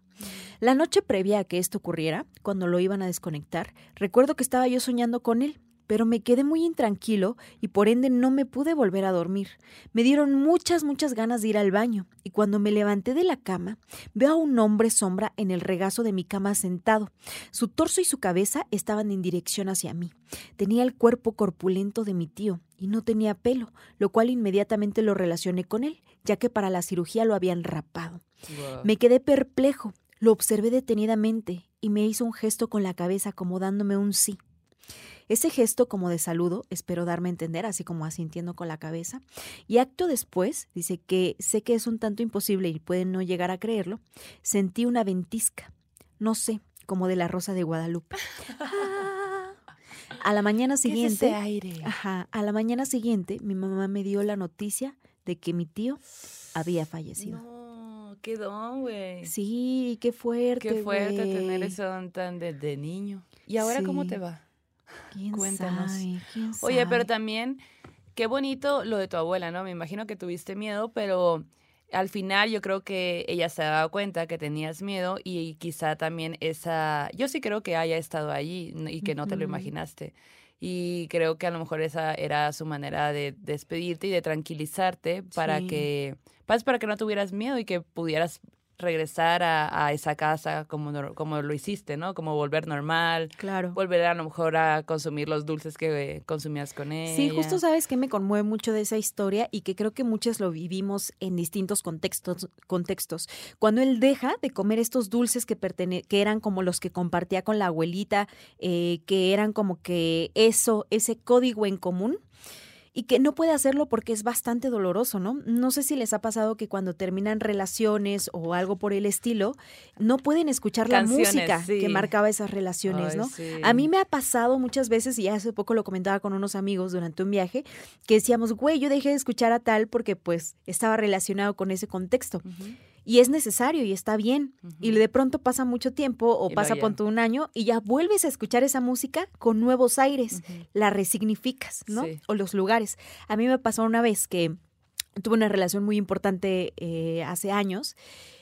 La noche previa a que esto ocurriera, cuando lo iban a desconectar, recuerdo que estaba yo soñando con él, pero me quedé muy intranquilo y por ende no me pude volver a dormir. Me dieron muchas, muchas ganas de ir al baño, y cuando me levanté de la cama, veo a un hombre sombra en el regazo de mi cama sentado. Su torso y su cabeza estaban en dirección hacia mí. Tenía el cuerpo corpulento de mi tío y no tenía pelo, lo cual inmediatamente lo relacioné con él, ya que para la cirugía lo habían rapado. Me quedé perplejo, lo observé detenidamente y me hizo un gesto con la cabeza como dándome un sí. Ese gesto como de saludo, espero darme a entender, así como asintiendo con la cabeza. Y acto después, dice que sé que es un tanto imposible y pueden no llegar a creerlo, sentí una ventisca, no sé, como de la rosa de Guadalupe. Ah. A la mañana ¿Qué es ese siguiente, aire? ajá, a la mañana siguiente, mi mamá me dio la noticia de que mi tío había fallecido. No, qué don, güey. Sí, qué fuerte. Qué fuerte tener güey. eso tan de, de niño. ¿Y ahora cómo te va? ¿Quién Cuéntanos. sabe? ¿Quién Oye, pero también, qué bonito lo de tu abuela, ¿no? Me imagino que tuviste miedo, pero al final yo creo que ella se ha dado cuenta que tenías miedo y quizá también esa, yo sí creo que haya estado allí y que no te lo imaginaste. Y creo que a lo mejor esa era su manera de despedirte y de tranquilizarte para Sí. que, pues, para que no tuvieras miedo y que pudieras regresar a, a esa casa como, como lo hiciste, ¿no? Como volver normal, Claro. volver a lo mejor a consumir los dulces que consumías con ella. Sí, justo sabes que me conmueve mucho de esa historia y que creo que muchos lo vivimos en distintos contextos. contextos. Cuando él deja de comer estos dulces que, pertene que eran como los que compartía con la abuelita, eh, que eran como que eso, ese código en común. Y que no puede hacerlo porque es bastante doloroso, ¿no? No sé si les ha pasado que cuando terminan relaciones o algo por el estilo, no pueden escuchar Canciones, la música sí. que marcaba esas relaciones, Ay, ¿no? sí. A mí me ha pasado muchas veces, y hace poco lo comentaba con unos amigos durante un viaje, que decíamos, güey, yo dejé de escuchar a tal porque pues estaba relacionado con ese contexto. Y es necesario y está bien. Y de pronto pasa mucho tiempo o Y pasa ponte un año y ya vuelves a escuchar esa música con nuevos aires. La resignificas, ¿no? Sí. O los lugares. A mí me pasó una vez que tuve una relación muy importante eh, hace años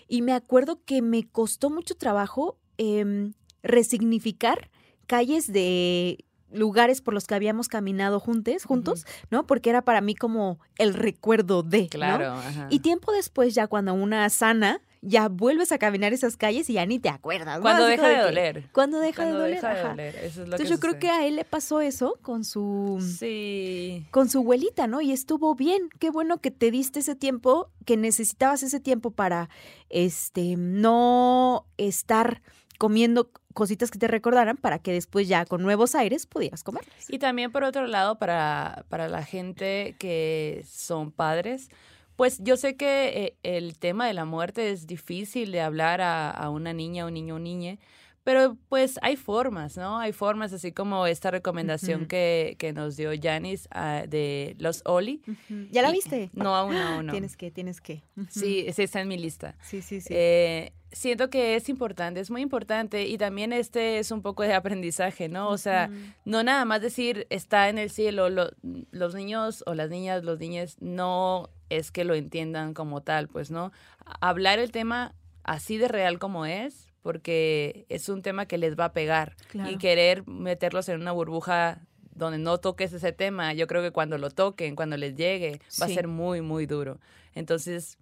y me acuerdo que me costó mucho trabajo em, resignificar calles de lugares por los que habíamos caminado juntos, juntos, ¿no? Porque era para mí como el recuerdo de, ¿no? Claro, ajá. Y tiempo después, ya cuando una sana ya vuelves a caminar esas calles y ya ni te acuerdas. ¿no? Cuando deja de doler. Cuando deja Cuando de doler. deja de doler, eso es lo Entonces que yo creo que a él le pasó eso con su Sí. con su abuelita, ¿no? Y estuvo bien. Qué bueno que te diste ese tiempo, que necesitabas ese tiempo para este no estar comiendo cositas que te recordaran para que después ya con nuevos aires pudieras comerlas. Y también por otro lado, para, para la gente que son padres, pues yo sé que eh, el tema de la muerte es difícil de hablar a, a una niña, un niño o niña, pero pues hay formas, ¿no? Hay formas, así como esta recomendación que, que nos dio Janice ah, de los Oli. ¿Ya la viste? No, aún no, aún no. Tienes que, tienes que. Sí, sí está en mi lista. sí, sí, sí. Eh, siento que es importante, es muy importante y también este es un poco de aprendizaje, ¿no? O sea, no nada más decir está en el cielo, lo- los niños o las niñas, los niños no es que lo entiendan como tal, pues, ¿no? Hablar el tema así de real como es, porque es un tema que les va a pegar Claro. y querer meterlos en una burbuja donde no toques ese tema, yo creo que cuando lo toquen, cuando les llegue, va a ser muy, muy duro. Entonces,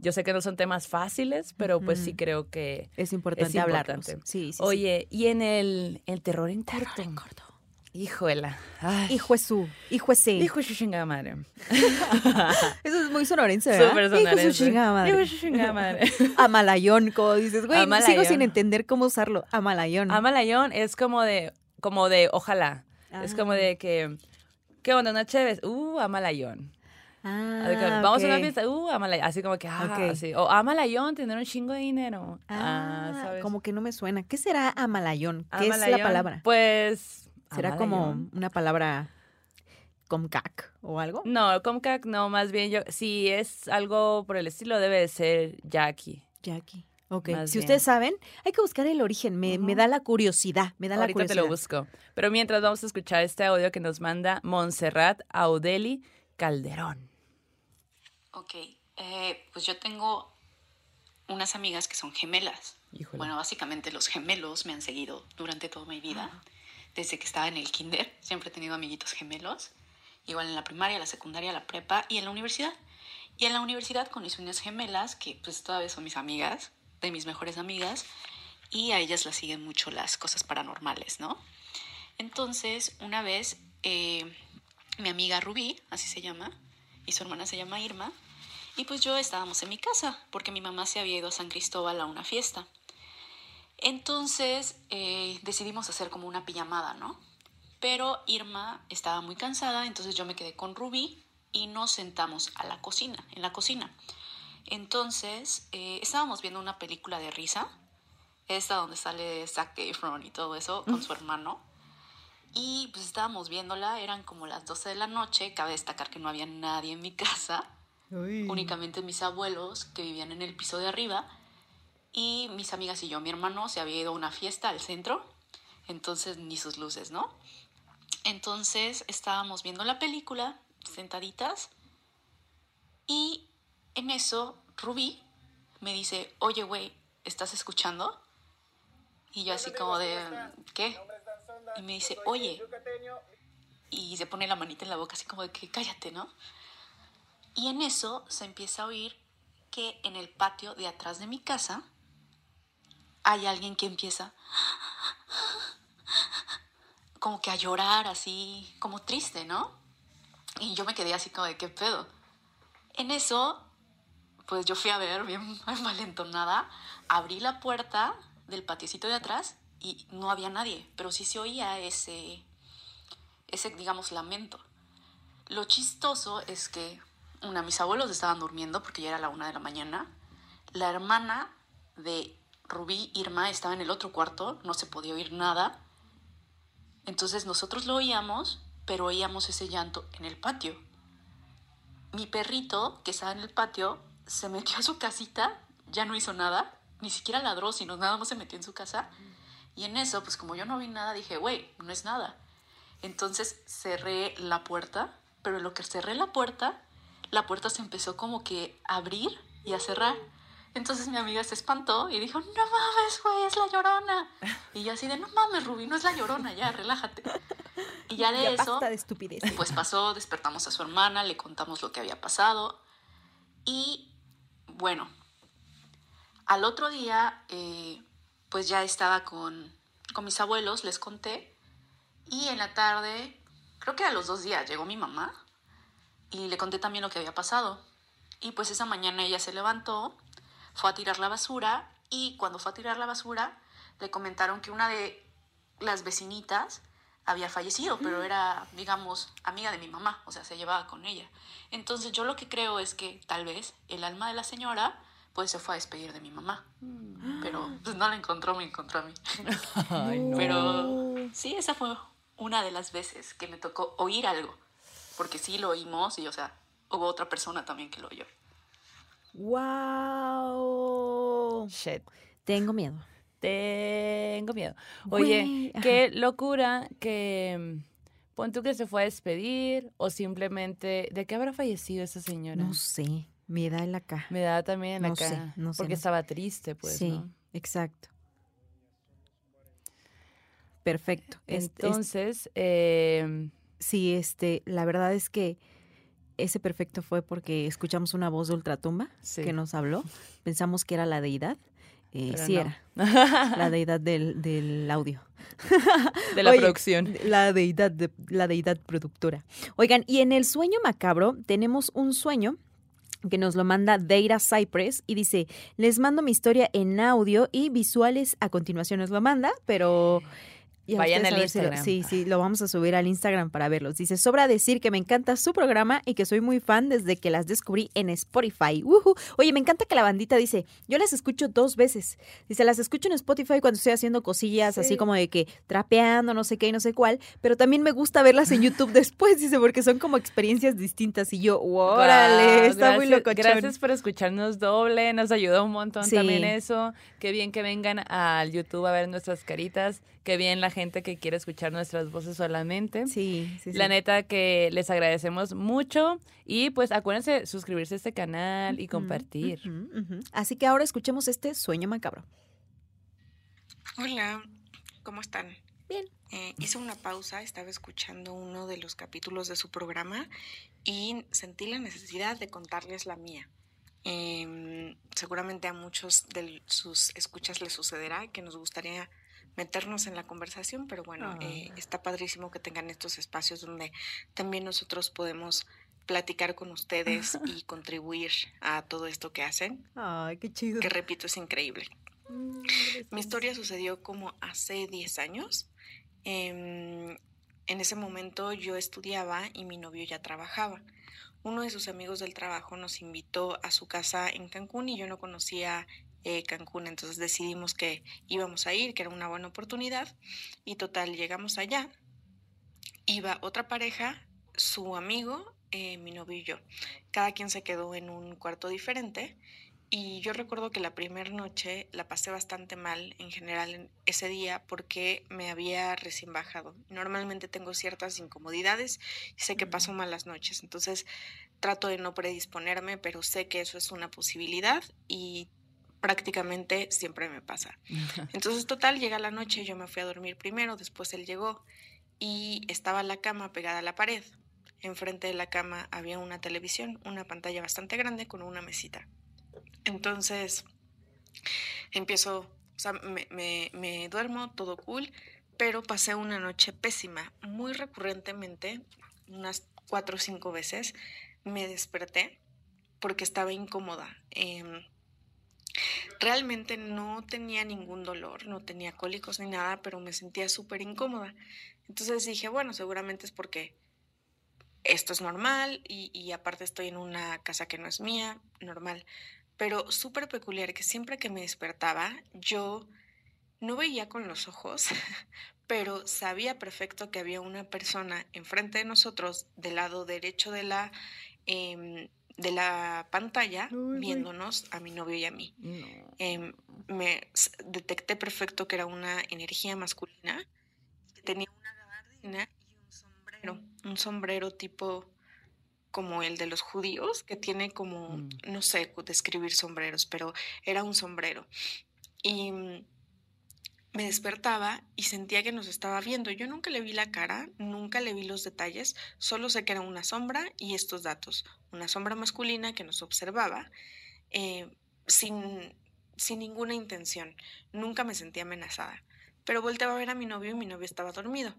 yo sé que no son temas fáciles, pero pues sí creo que es importante es importante. Sí, sí, sí. Oye, y en el, el terror en corto. Terror en corto. Ay. Hijo es su, hijo es. Hijo de su chingada madre. [laughs] Eso es muy sonorense, ¿verdad? Súper Hijo es su sonorense. chingada madre. Hijo de su chingada madre. [laughs] Amalayón, como dices, güey, sigo Amalayón. sin entender cómo usarlo. Amalayón. Amalayón es como de, como de ojalá. Es como Ah. de que, ¿qué onda? Una chévere. Uh, amalayón. Ah, que, Vamos a una fiesta. Uh, amalayón. Así como que, ah, así. O amalayón, tener un chingo de dinero. Ah, ¿sabes? como que no me suena. ¿Qué será amalayón? ¿Qué es la palabra? Pues. ¿Será como una palabra comcac o algo? No, Comcac no, más bien yo, si es algo por el estilo, debe de ser Jackie. Jackie. Ok. Más si bien. ustedes saben, hay que buscar el origen. Me, da la curiosidad. Me da la Ahorita te curiosidad. lo busco. Pero mientras vamos a escuchar este audio que nos manda Montserrat Audeli Calderón. Ok, eh, pues yo tengo unas amigas que son gemelas. Híjole. Bueno, básicamente los gemelos me han seguido durante toda mi vida. Desde que estaba en el kinder, siempre he tenido amiguitos gemelos. Igual en la primaria, la secundaria, la prepa y en la universidad. Y en la universidad conocí unas gemelas que pues todavía son mis amigas, de mis mejores amigas. Y a ellas las siguen mucho las cosas paranormales, ¿no? Entonces, una vez, eh, mi amiga Rubí, así se llama, y su hermana se llama Irma, y pues yo estábamos en mi casa, porque mi mamá se había ido a San Cristóbal a una fiesta. Entonces, eh, decidimos hacer como una pijamada, ¿no? Pero Irma estaba muy cansada, entonces yo me quedé con Rubí y nos sentamos a la cocina, en la cocina. Entonces, eh, estábamos viendo una película de risa, esta donde sale Zac Efron y todo eso, con su hermano. Y pues estábamos viéndola, eran como las 12 de la noche, cabe destacar que no había nadie en mi casa, únicamente mis abuelos que vivían en el piso de arriba y mis amigas y yo, mi hermano se había ido a una fiesta al centro, entonces ni sus luces, ¿no? Entonces estábamos viendo la película, sentaditas, y en eso Rubí me dice, oye, güey, ¿estás escuchando? Y yo así como de, ¿qué? Y me dice, oye, y se pone la manita en la boca así como de que cállate, ¿no? Y en eso se empieza a oír que en el patio de atrás de mi casa hay alguien que empieza como que a llorar así, como triste, ¿no? Y yo me quedé así como de qué pedo. En eso, pues yo fui a ver bien [laughs] malentonada, abrí la puerta del patiecito de atrás y no había nadie, pero sí se oía ese, ese digamos, lamento. Lo chistoso es que, una, mis abuelos estaban durmiendo porque ya era la una de la mañana. La hermana de Rubí, Irma, estaba en el otro cuarto, no se podía oír nada. Entonces nosotros lo oíamos, pero oíamos ese llanto en el patio. Mi perrito, que estaba en el patio, se metió a su casita, ya no hizo nada, ni siquiera ladró, sino nada más se metió en su casa. Y en eso, pues como yo no vi nada, dije, güey, no es nada. Entonces cerré la puerta, pero en lo que cerré la puerta, la puerta se empezó como que a abrir y a cerrar. Entonces mi amiga se espantó y dijo, no mames, güey, es la llorona. Y yo así de, no mames, Rubí, no es la llorona, ya, relájate. Y ya de Ya eso, basta de estupidez. pues pasó, despertamos a su hermana, le contamos lo que había pasado. Y bueno, Al otro día, eh, pues ya estaba con, con mis abuelos, les conté, y en la tarde, creo que a los dos días llegó mi mamá y le conté también lo que había pasado. Y pues esa mañana ella se levantó, fue a tirar la basura y cuando fue a tirar la basura le comentaron que una de las vecinitas había fallecido, pero era, digamos, amiga de mi mamá, o sea, se llevaba con ella. Entonces yo lo que creo es que tal vez el alma de la señora pues se fue a despedir de mi mamá. Pero pues, no la encontró, me encontró a mí. [laughs] Pero sí, esa fue una de las veces que me tocó oír algo. Porque sí lo oímos y, o sea, hubo otra persona también que lo oyó. ¡Wow! Shit. Tengo miedo. Tengo miedo. Oye, qué locura que mm, pon tú que se fue a despedir o simplemente de qué habrá fallecido esa señora. No sé. Me da el acá. Me da también acá. sé, no sé, porque no sé. estaba triste, pues, sí, ¿no? exacto. Perfecto. Es- es- Entonces, eh, sí, este, la verdad es que ese perfecto fue porque escuchamos una voz de ultratumba Sí. que nos habló. [laughs] Pensamos que era la deidad. Eh, sí no. era [laughs] la deidad del, del audio. [laughs] de la Oye, producción. La deidad, de- la deidad productora. Oigan, y en el sueño macabro tenemos un sueño que nos lo manda Deira Cypress y dice, les mando mi historia en audio y visuales a continuación nos lo manda, pero... ya Vayan al si lo- Instagram. sí, sí, lo vamos a subir al Instagram para verlos. Dice, sobra decir que me encanta su programa y que soy muy fan desde que las descubrí en Spotify. Oye, me encanta que la bandita dice, yo las escucho dos veces. Dice, las escucho en Spotify cuando estoy haciendo cosillas así Sí. como de que trapeando, no sé qué y no sé cuál, pero también me gusta verlas en YouTube [laughs] después, dice, porque son como experiencias distintas. Y yo, órale, Guau, está muy gracias- locochón. Gracias por escucharnos doble, nos ayuda un montón Sí. también eso. Qué bien que vengan al YouTube a ver nuestras caritas. Qué bien la gente que quiere escuchar nuestras voces solamente. Sí, sí, sí. La neta que les agradecemos mucho y pues acuérdense suscribirse a este canal y compartir. Así que ahora escuchemos este sueño macabro. Hola, ¿cómo están? Bien. Eh, hice una pausa, estaba escuchando uno de los capítulos de su programa y sentí la necesidad de contarles la mía. Em, seguramente a muchos de sus escuchas les sucederá que nos gustaría meternos en la conversación, pero bueno, eh, está padrísimo que tengan estos espacios donde también nosotros podemos platicar con ustedes [laughs] y contribuir a todo esto que hacen, Ay, qué chido. que repito, es increíble. Mi historia sucedió como hace 10 años. Em, en ese momento yo estudiaba y mi novio ya trabajaba. Uno de sus amigos del trabajo nos invitó a su casa en Cancún y yo no conocía eh, Cancún, entonces decidimos que íbamos a ir, que era una buena oportunidad. Y total, llegamos allá. Iba otra pareja, su amigo, eh, mi novio y yo. Cada quien se quedó en un cuarto diferente. Y yo recuerdo que la primera noche la pasé bastante mal en general en ese día porque me había recién bajado. Normalmente tengo ciertas incomodidades y sé que paso malas noches, entonces trato de no predisponerme, pero sé que eso es una posibilidad y prácticamente siempre me pasa. Entonces, total, llega la noche, yo me fui a dormir primero, después él llegó y estaba la cama pegada a la pared. Enfrente de la cama había una televisión, una pantalla bastante grande con una mesita. Entonces, empiezo, o sea, me, me- me duermo, todo cool, pero pasé una noche pésima. Muy recurrentemente, unas cuatro o cinco veces, me desperté porque estaba incómoda. Em, realmente no tenía ningún dolor, no tenía cólicos ni nada, pero me sentía súper incómoda. Entonces dije, bueno, seguramente es porque esto es normal y, aparte estoy en una casa que no es mía, normal. Pero súper peculiar que siempre que me despertaba, yo no veía con los ojos, [laughs] pero sabía perfecto que había una persona enfrente de nosotros, del lado derecho de la, em, de la pantalla, Uy, viéndonos a mi novio y a mí. No. Em, me detecté perfecto que era una energía masculina, que tenía una gabardina y un sombrero, un sombrero tipo como el de los judíos, que tiene como, Mm. no sé describir sombreros, pero era un sombrero. Y me despertaba y sentía que nos estaba viendo. Yo nunca le vi la cara, nunca le vi los detalles, solo sé que era una sombra y estos datos. Una sombra masculina que nos observaba, eh, sin, sin ninguna intención. Nunca me sentí amenazada. Pero volteaba a ver a mi novio y mi novio estaba dormido.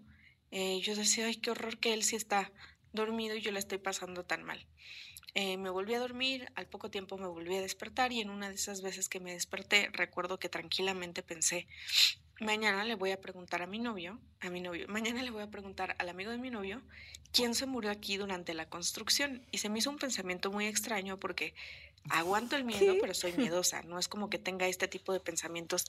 Eh, yo decía, ay, qué horror que él sí está dormido y yo le estoy pasando tan mal. Eh, me volví a dormir, al poco tiempo me volví a despertar y en una de esas veces que me desperté recuerdo que tranquilamente pensé, mañana le voy a preguntar a mi novio, a mi novio, mañana le voy a preguntar al amigo de mi novio quién se murió aquí durante la construcción. Y se me hizo un pensamiento muy extraño porque aguanto el miedo, pero soy miedosa. No es como que tenga este tipo de pensamientos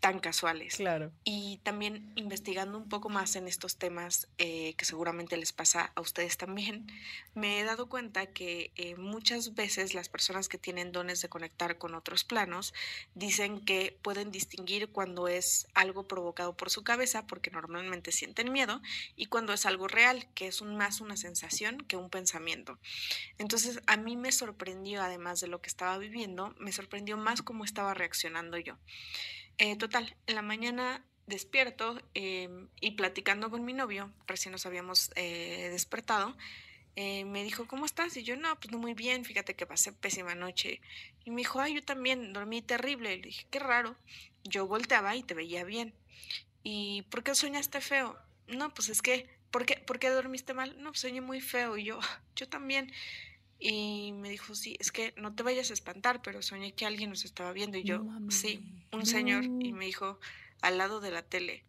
tan casuales. Claro. Y también investigando un poco más en estos temas eh, que seguramente les pasa a ustedes también, [laughs] me he dado cuenta que eh, muchas veces las personas que tienen dones de conectar con otros planos dicen que pueden distinguir cuando es algo provocado por su cabeza, porque normalmente sienten miedo, y cuando es algo real, que es un, más una sensación que un pensamiento. Entonces a mí me sorprendió, además de lo que estaba viviendo, me sorprendió más cómo estaba reaccionando yo. Eh, total, en la mañana despierto em, y platicando con mi novio, recién nos habíamos eh, despertado, eh, me dijo, ¿cómo estás? Y yo, no, pues no muy bien, fíjate que pasé pésima noche. Y me dijo, ay, yo también dormí terrible. Y le dije, qué raro. Yo volteaba y te veía bien. ¿Y por qué soñaste feo? No, pues es que, ¿por qué, ¿por qué dormiste mal? No, pues soñé muy feo. Y yo, yo también. Y me dijo, sí, es que no te vayas a espantar, pero soñé que alguien nos estaba viendo. Y yo, sí, un señor. Y me dijo, al lado de la tele.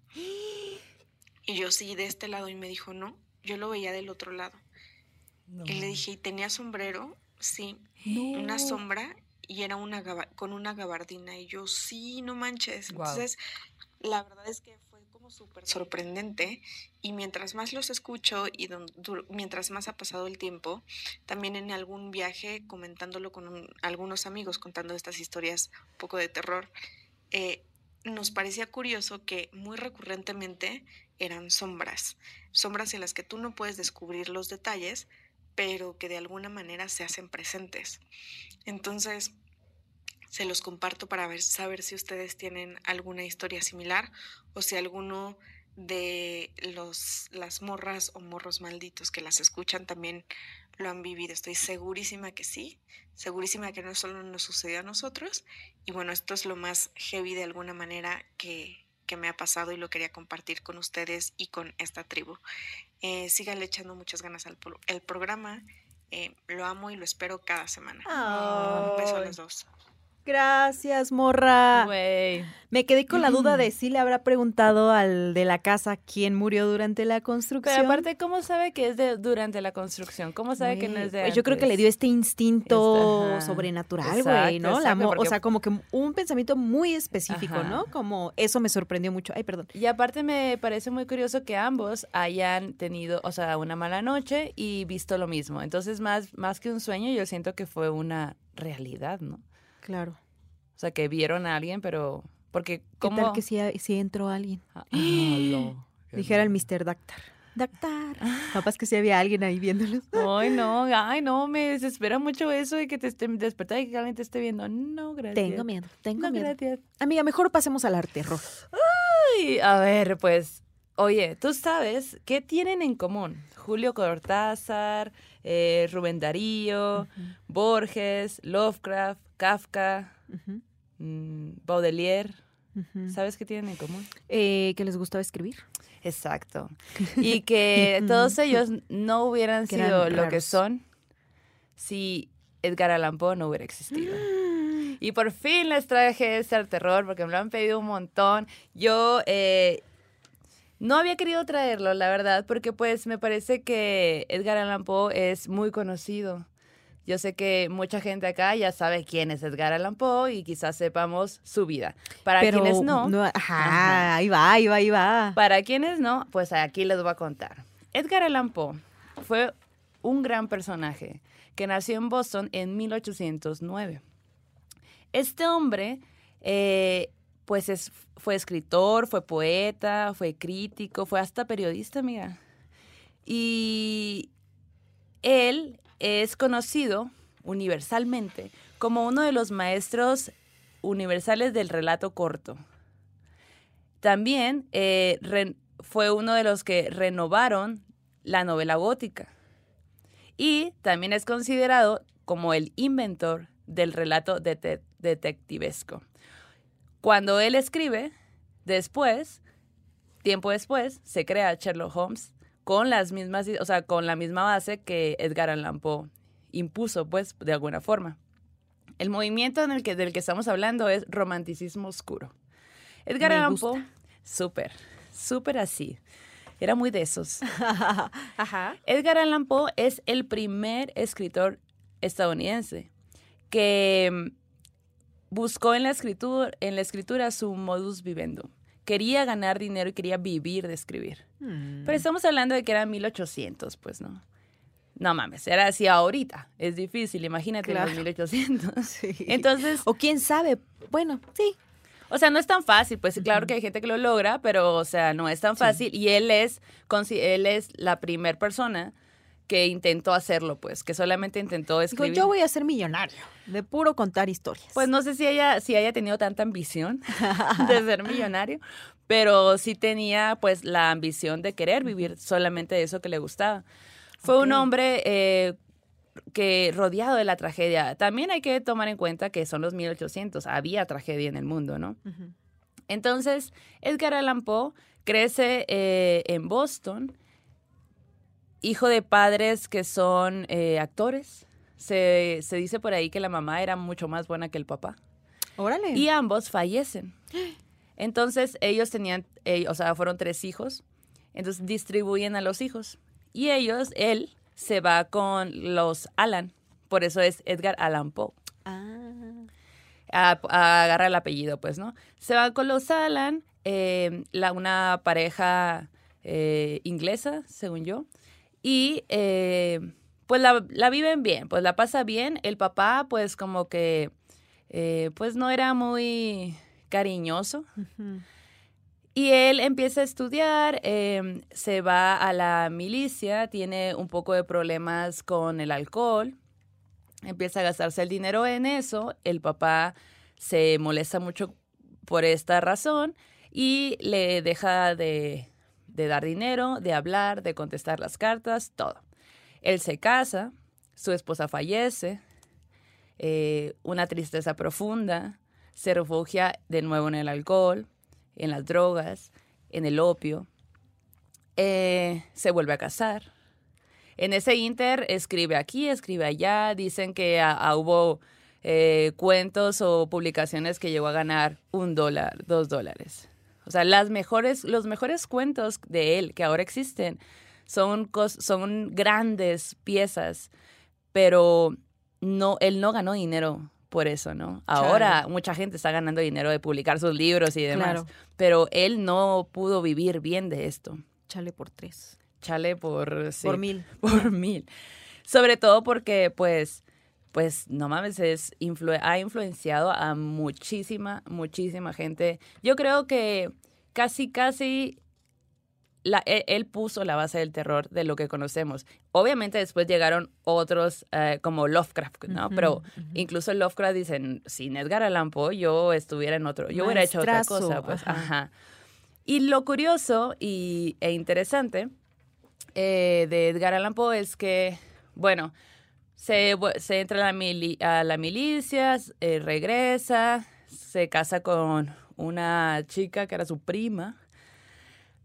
Y yo, sí, de este lado. Y me dijo, no, yo lo veía del otro lado. Y le dije, ¿y tenía sombrero? Sí, una sombra y era una con una gabardina. Y yo, sí, no manches. Entonces, la verdad es que súper sorprendente y mientras más los escucho y mientras más ha pasado el tiempo, también en algún viaje comentándolo con algunos amigos, contando estas historias un poco de terror, eh, nos parecía curioso que muy recurrentemente eran sombras, sombras en las que tú no puedes descubrir los detalles, pero que de alguna manera se hacen presentes. Entonces, se los comparto para ver, saber si ustedes tienen alguna historia similar o si alguno de los, las morras o morros malditos que las escuchan también lo han vivido. Estoy segurísima que sí, segurísima que no solo nos sucedió a nosotros. Y bueno, esto es lo más heavy de alguna manera que, que me ha pasado y lo quería compartir con ustedes y con esta tribu. Eh, síganle echando muchas ganas al el programa. Eh, lo amo y lo espero cada semana. Un beso a los dos. Gracias, morra. Me quedé con la duda de si le habrá preguntado al de la casa quién murió durante la construcción. Pero aparte, ¿cómo sabe que es de durante la construcción? ¿Cómo sabe que no es de Yo creo que le dio este instinto sobrenatural, güey, ¿no? O sea, como que un pensamiento muy específico, ¿no? Como eso me sorprendió mucho. Ay, perdón. Y aparte me parece muy curioso que ambos hayan tenido, o sea, una mala noche y visto lo mismo. Entonces, más, más que un sueño, yo siento que fue una realidad, ¿no? Claro. O sea, que vieron a alguien, pero... Porque ¿Cómo? ¿Qué tal que si, si entró alguien? Ah, no. [gasps] Dijera el Mr. Doctor. Doctor. [laughs] Capaz que si había alguien ahí viéndolos. [laughs] Ay, no, ay, no, me desespera mucho eso de que te esté despertando y que alguien te esté viendo. No, gracias. Tengo miedo, tengo miedo. Gracias. Amiga, mejor pasemos al arte terror. Ay, a ver, pues, oye, tú sabes qué tienen en común Julio Cortázar, eh, Rubén Darío, Borges, Lovecraft, Kafka, mm, Baudelaire. ¿Sabes qué tienen en común? Eh, que les gustaba escribir. Exacto. [laughs] Y que todos ellos no hubieran sido lo que son si Edgar Allan Poe no hubiera existido. [gasps] Y por fin les traje ese al terror porque me lo han pedido un montón. Yo eh, no había querido traerlo, la verdad, porque pues me parece que Edgar Allan Poe es muy conocido. Yo sé que mucha gente acá ya sabe quién es Edgar Allan Poe y quizás sepamos su vida. Para quienes no, ajá, ahí va, ahí va, ahí va. Para quienes no, pues aquí les voy a contar. Edgar Allan Poe fue un gran personaje que nació en Boston en 1809. Este hombre eh, pues fue escritor, fue poeta, fue crítico, fue hasta periodista, amiga. Y él es conocido universalmente como uno de los maestros universales del relato corto. También eh, fue uno de los que renovaron la novela gótica. Y también es considerado como el inventor del relato dete- detectivesco. Cuando él escribe, después, tiempo después, se crea Sherlock Holmes con las mismas, o sea, con la misma base que Edgar Allan Poe impuso, pues, de alguna forma. El movimiento en el que, del que estamos hablando es romanticismo oscuro. Edgar Me Allan. Poe, súper, súper así. Era muy de esos. [laughs] Ajá. Edgar Allan Poe es el primer escritor estadounidense que mm, buscó en la escritura, en la escritura su modus vivendum. Quería ganar dinero y quería vivir de escribir. Mm. Pero estamos hablando de que era 1800, pues, ¿no? No mames, era así ahorita. Es difícil, imagínate en los 1800. [laughs] Sí. Entonces, o quién sabe, bueno, sí. o sea, no es tan fácil, pues claro que hay gente que lo logra, pero, o sea, no es tan fácil. Y él es, él es la primer persona que intentó hacerlo, pues, que solamente intentó Digo, escribir. yo voy a ser millonario, de puro contar historias. Pues no sé si haya, si haya tenido tanta ambición [laughs] de ser millonario, pero sí tenía, pues, la ambición de querer vivir solamente de eso que le gustaba. Fue un hombre eh, que rodeado de la tragedia. También hay que tomar en cuenta que son los 1800, había tragedia en el mundo, ¿no? Entonces, Edgar Allan Poe crece eh, en Boston, hijo de padres que son eh, actores. Se, se dice por ahí que la mamá era mucho más buena que el papá. Órale. Y ambos fallecen. [gasps] Entonces, ellos tenían, eh, o sea, fueron tres hijos. Entonces, distribuyen a los hijos. Y ellos, él, se va con los Allan. Por eso es Edgar Allan Poe Ah. a, a agarrar el apellido, pues, ¿no? Se va con los Alan, eh, la, una pareja eh, inglesa, según yo, y eh, pues la, la viven bien, pues la pasa bien. El papá, pues como que, eh, pues no era muy cariñoso. Y él empieza a estudiar, eh, se va a la milicia, tiene un poco de problemas con el alcohol, empieza a gastarse el dinero en eso, el papá se molesta mucho por esta razón y le deja de, de dar dinero, de hablar, de contestar las cartas, todo. Él se casa, su esposa fallece, eh, una tristeza profunda, se refugia de nuevo en el alcohol, en las drogas, en el opio, eh, se vuelve a casar. En ese inter escribe aquí, escribe allá, dicen que hubo eh, cuentos o publicaciones que llegó a ganar un dólar, dos dólares. O sea, las mejores, los mejores cuentos de él que ahora existen son, cos- son grandes piezas, pero no, él no ganó dinero por eso, ¿no? Ahora mucha gente está ganando dinero de publicar sus libros y demás, Claro. pero él no pudo vivir bien de esto. Chale por tres. Chale por, sí, Por mil. [laughs] por mil. Sobre todo porque, pues, pues, no mames, es influ- ha influenciado a muchísima, muchísima gente. Yo creo que casi, casi la- él, él puso la base del terror de lo que conocemos. Obviamente después llegaron otros eh, como Lovecraft, ¿no? Pero incluso Lovecraft dicen, sin Edgar Allan Poe yo estuviera en otro, yo hubiera hecho otra cosa, pues, ajá. ajá. Y lo curioso y, e interesante eh, de Edgar Allan Poe es que, bueno, se, entra a la, mili- a la milicia, eh, regresa, se casa con una chica que era su prima.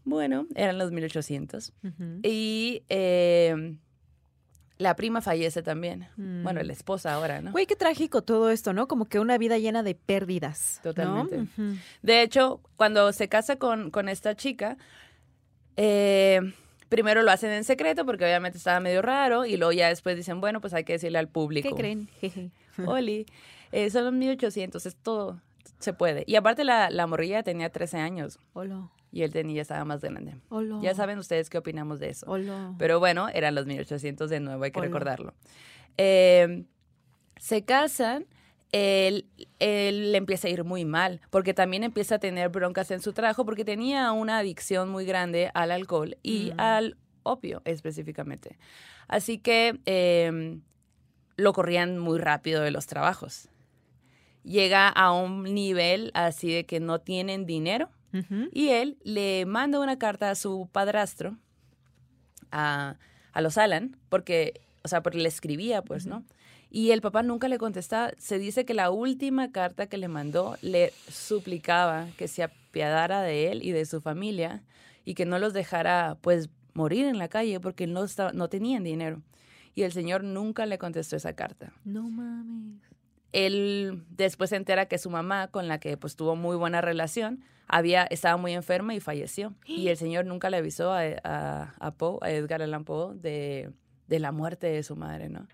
Bueno, eran los 1800. Ujú. Y eh, la prima fallece también. Mm. Bueno, la esposa ahora, ¿no? Güey, qué trágico todo esto, ¿no? Como que una vida llena de pérdidas. ¿no? Totalmente. De hecho, cuando se casa con, con esta chica, eh, primero lo hacen en secreto porque obviamente estaba medio raro y luego ya después dicen, bueno, pues hay que decirle al público. ¿Qué creen? [laughs] Oli, eh, son los 1800, es todo, se puede. Y aparte la, la morrilla tenía 13 años Hola. y él tenía, estaba más grande. Hola. Ya saben ustedes qué opinamos de eso. Hola. Pero bueno, eran los 1800 de nuevo, hay que recordarlo. Eh, se casan, él, él le empieza a ir muy mal, porque también empieza a tener broncas en su trabajo, porque tenía una adicción muy grande al alcohol y Mm. al opio específicamente. Así que eh, lo corrían muy rápido de los trabajos. Llega a un nivel así de que no tienen dinero y él le manda una carta a su padrastro, a, a los Alan, porque, o sea, porque le escribía, pues, ¿no? Y el papá nunca le contestaba. Se dice que la última carta que le mandó le suplicaba que se apiadara de él y de su familia y que no los dejara pues morir en la calle porque no, estaba, no tenían dinero. Y el señor nunca le contestó esa carta. No mames. Él después se entera que su mamá, con la que pues tuvo muy buena relación, había, estaba muy enferma y falleció. Y el señor nunca le avisó a, a, a Poe, a Edgar Allan Poe, de, de la muerte de su madre, ¿no?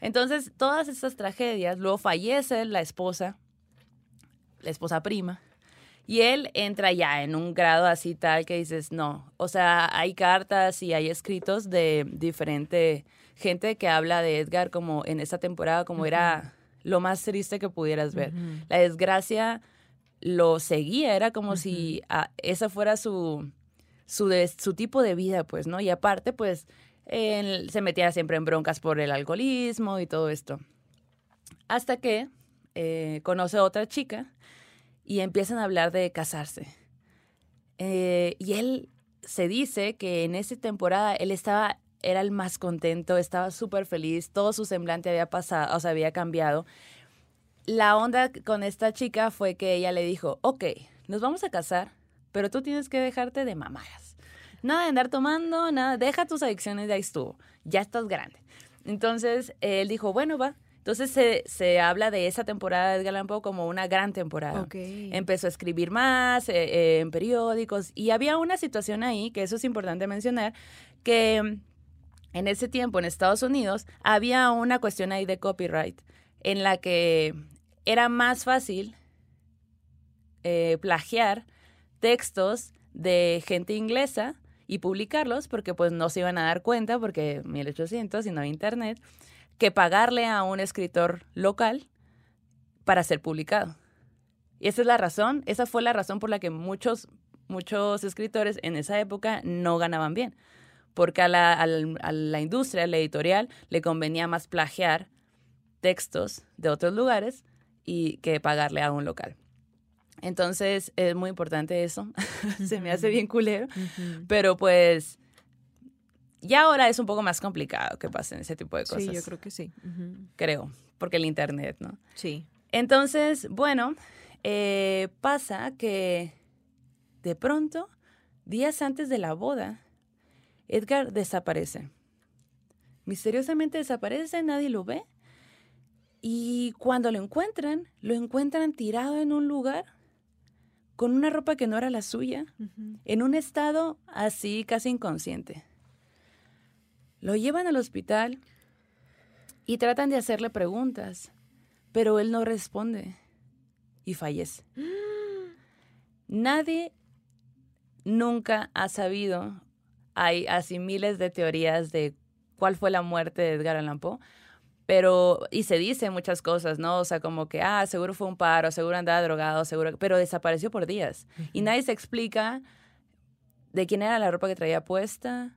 Entonces, todas estas tragedias, luego fallece la esposa, la esposa prima, y él entra ya en un grado así tal que dices, no, o sea, hay cartas y hay escritos de diferente gente que habla de Edgar como en esa temporada como era lo más triste que pudieras ver. La desgracia lo seguía, era como si esa fuera su, su, su tipo de vida, pues, ¿no? Y aparte, pues, él se metía siempre en broncas por el alcoholismo y todo esto. Hasta que eh, conoce a otra chica y empiezan a hablar de casarse. Eh, y él se dice que en esa temporada él estaba, era el más contento, estaba súper feliz, todo su semblante había pasado, o sea, había cambiado. La onda con esta chica fue que ella le dijo, ok, nos vamos a casar, pero tú tienes que dejarte de mamadas. Nada de andar tomando, nada, deja tus adicciones, ya estuvo, ya estás grande. Entonces él dijo, bueno, va, entonces se, se, habla de esa temporada de Edgar Allan Poe como una gran temporada. Empezó a escribir más eh, eh, en periódicos y había una situación ahí, que eso es importante mencionar, que en ese tiempo en Estados Unidos había una cuestión ahí de copyright en la que era más fácil eh, plagiar textos de gente inglesa y publicarlos porque pues no se iban a dar cuenta porque 1800 y no había internet que pagarle a un escritor local para ser publicado. Y esa es la razón, esa fue la razón por la que muchos, muchos escritores en esa época no ganaban bien, porque a la, a la industria, a la editorial, le convenía más plagiar textos de otros lugares y que pagarle a un local. Entonces es muy importante eso, [laughs] se me hace bien culero, pero pues y ahora es un poco más complicado que pasen ese tipo de cosas. Sí, yo creo que sí. Creo, porque el Internet, ¿no? Sí. Entonces, bueno, eh, pasa que de pronto, días antes de la boda, Edgar desaparece. Misteriosamente desaparece, nadie lo ve. Y cuando lo encuentran, lo encuentran tirado en un lugar con una ropa que no era la suya, en un estado así casi inconsciente. Lo llevan al hospital y tratan de hacerle preguntas, pero él no responde y fallece. [gasps] Nadie nunca ha sabido, hay así miles de teorías de cuál fue la muerte de Edgar Allan Poe, pero, y se dice muchas cosas, ¿no? O sea, como que, ah, seguro fue un paro, seguro andaba drogado, seguro, pero desapareció por días. Y nadie se explica de quién era la ropa que traía puesta,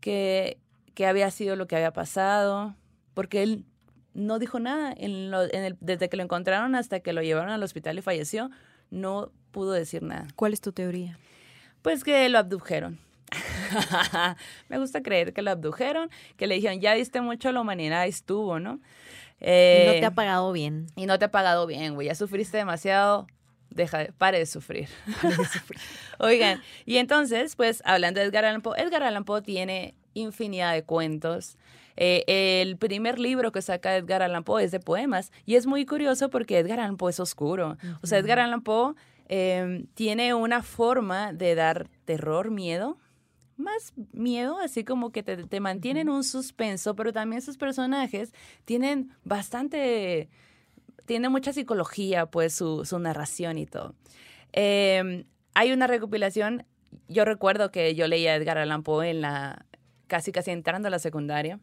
que qué había sido lo que había pasado, porque él no dijo nada. En desde que lo encontraron hasta que lo llevaron al hospital y falleció, no pudo decir nada. ¿Cuál es tu teoría? Pues que lo abdujeron. [laughs] [laughs] Me gusta creer que lo abdujeron, que le dijeron, ya diste mucho a la humanidad, estuvo, ¿no? y no te ha eh, pagado bien. Y no te ha pagado bien, güey. Ya sufriste demasiado. Deja, pare de sufrir. [laughs] Pare de sufrir. [laughs] Oigan, y entonces, pues, hablando de Edgar Allan Poe, Edgar Allan Poe tiene infinidad de cuentos. Eh, el primer libro que saca Edgar Allan Poe es de poemas y es muy curioso porque Edgar Allan Poe es oscuro. O sea, Edgar Allan Poe em, tiene una forma de dar terror, miedo, más miedo, así como que te, mantienen un suspenso, pero también sus personajes tienen bastante, tiene mucha psicología, pues su, su narración y todo. Em, hay una recopilación, yo recuerdo que yo leía Edgar Allan Poe en la, casi casi entrando a la secundaria.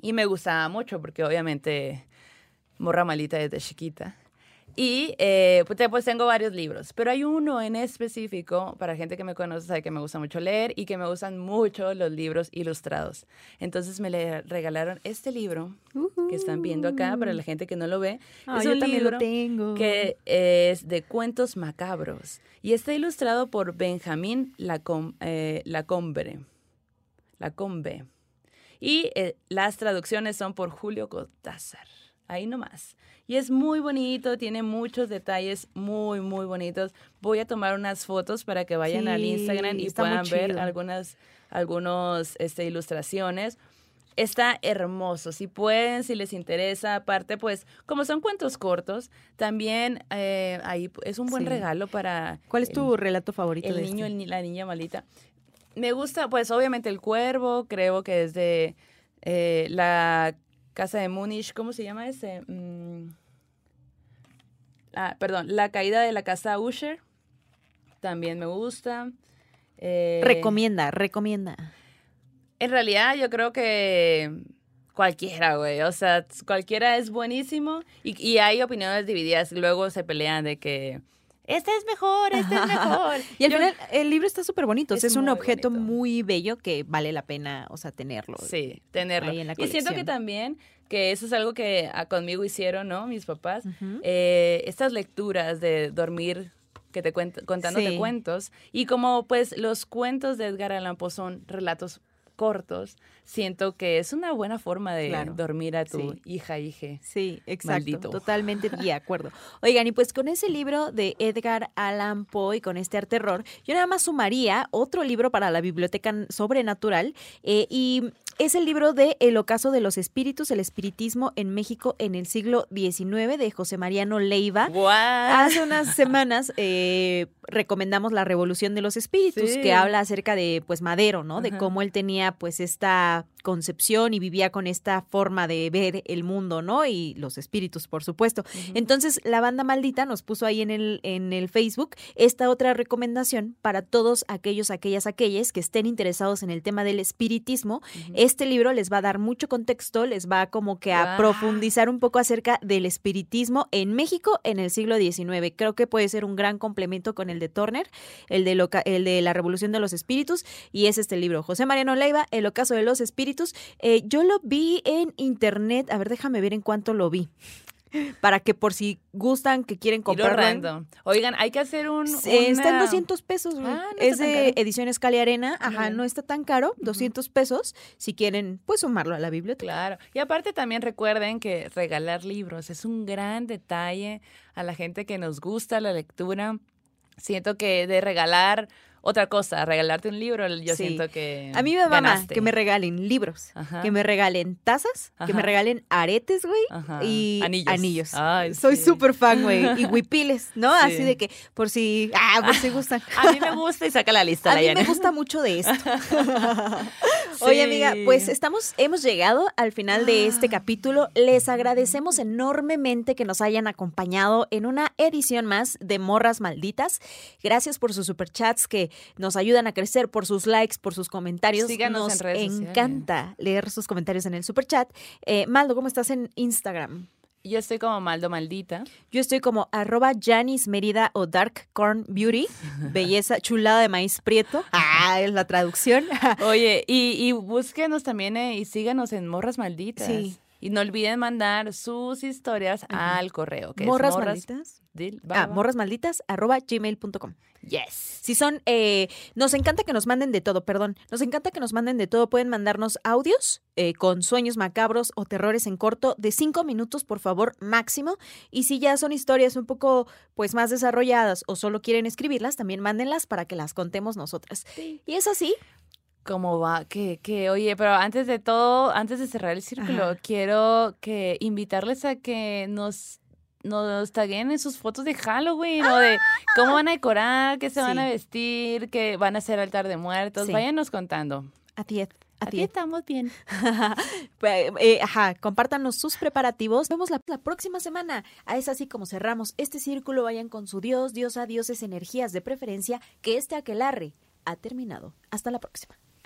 Y me gustaba mucho porque obviamente morra malita desde chiquita. Y eh, pues, pues, tengo varios libros, pero hay uno en específico, para gente que me conoce, sabe que me gusta mucho leer y que me gustan mucho los libros ilustrados. Entonces me le regalaron este libro que están viendo acá, para la gente que no lo ve. es un libro que es de cuentos macabros y está ilustrado por Benjamín Lacombe. Eh, Lacombe la Combe. Y eh, las traducciones son por Julio Cortázar. Ahí nomás. Y es muy bonito, tiene muchos detalles muy, muy bonitos. Voy a tomar unas fotos para que vayan al Instagram y puedan ver algunas algunos, este, ilustraciones. Está hermoso, si pueden, si les interesa. Aparte, pues, como son cuentos cortos, también eh, ahí es un buen regalo para... ¿Cuál es tu relato favorito? El de niño, este? la niña malita. Me gusta, pues, obviamente el cuervo, creo que es de eh, la casa de Múnich, ¿cómo se llama ese? Mm. Ah, perdón, La caída de la casa Usher, también me gusta. Eh, recomienda, recomienda. En realidad yo creo que cualquiera, güey, o sea, cualquiera es buenísimo y, y hay opiniones divididas, luego se pelean de que este es mejor, este es mejor. y al final el libro está súper bonito, es, un objeto muy bello que vale la pena, o sea, tenerlo. Sí, tenerlo. y siento que también que eso es algo que ah, conmigo hicieron, ¿no? Mis papás. Eh, estas lecturas de dormir que te cuento, contándote cuentos. Y como pues los cuentos de Edgar Allan Poe son relatos cortos, siento que es una buena forma de dormir a tu hija, hija. Sí, exacto. Totalmente [laughs] de acuerdo. Oigan, y pues con ese libro de Edgar Allan Poe y con este arte terror, yo nada más sumaría otro libro para la biblioteca sobrenatural eh, y es el libro de El ocaso de los espíritus, el espiritismo en México en el siglo XIX de José Mariano Leiva. Hace unas semanas eh, recomendamos La Revolución de los Espíritus, que habla acerca de pues Madero, ¿no? De cómo él tenía pues esta concepción y vivía con esta forma de ver el mundo, ¿no? Y los espíritus, por supuesto. Entonces, la banda maldita nos puso ahí en el, en el Facebook esta otra recomendación para todos aquellos, aquellas, aquellas que estén interesados en el tema del espiritismo. Este libro les va a dar mucho contexto, les va como que a profundizar un poco acerca del espiritismo en México en el siglo XIX. Creo que puede ser un gran complemento con el de Turner, el de, el de la Revolución de los Espíritus, y es este libro. José Mariano Leiva, El ocaso de los espíritus eh, yo lo vi en internet, a ver, déjame ver en cuánto lo vi para que por si gustan, que quieren comprarlo. Oigan, hay que hacer un... Está en 200 pesos, ah, es de Ediciones Cali Arena. Ajá, no está tan caro, 200 pesos. Si quieren, pues sumarlo a la biblioteca. Claro. Y aparte también recuerden que regalar libros es un gran detalle a la gente que nos gusta la lectura. Siento que de regalar otra cosa, regalarte un libro, yo siento que. A mí me mama que me regalen libros, que me regalen tazas, que me regalen aretes, güey, y anillos. Soy súper fan, güey. Y [laughs] huipiles, ¿no? Así de que por si. Ah, por si gustan. [laughs] a mí me gusta y saca la lista. [laughs] A mí me gusta mucho de esto. Oye, amiga, pues estamos, hemos llegado al final de este ah. capítulo. Les agradecemos enormemente que nos hayan acompañado en una edición más de Morras Malditas. Gracias por sus superchats que nos ayudan a crecer por sus likes, por sus comentarios. Síganos nos en redes encanta leer sus comentarios en el superchat. Eh, Maldo, ¿cómo estás en Instagram? Yo estoy como Maldo Maldita. Yo estoy como arroba Janis Merida o Dark Corn Beauty. [laughs] Belleza chulada de maíz prieto. Ah, es la traducción. [laughs] Oye, y, búsquenos también eh, y síganos en Morras Malditas. Sí. Y no olviden mandar sus historias al correo. Que morras, es morras malditas. ah, morrasmalditas arroba gmail.com. Yes. Si son, eh, nos encanta que nos manden de todo, perdón. Nos encanta que nos manden de todo. Pueden mandarnos audios eh, con sueños macabros o terrores en corto de cinco minutos, por favor, máximo. Y si ya son historias un poco, pues, más desarrolladas o solo quieren escribirlas, también mándenlas para que las contemos nosotras. Y es así cómo va, que, que, oye, pero antes de todo, antes de cerrar el círculo, quiero que invitarles a que nos nos taguen en sus fotos de Halloween o de cómo van a decorar, qué se van a vestir, qué van a hacer altar de muertos. Váyanos contando. A ti, a ti estamos bien. [laughs] Pues, eh, ajá, compártanos sus preparativos. Nos vemos la, la, próxima semana. Ah, es así como cerramos este círculo. Vayan con su Dios, diosa, dioses, energías de preferencia, que este aquelarre ha terminado. Hasta la próxima.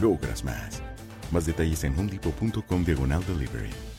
logras más. Más detalles en homedepot.com diagonal delivery.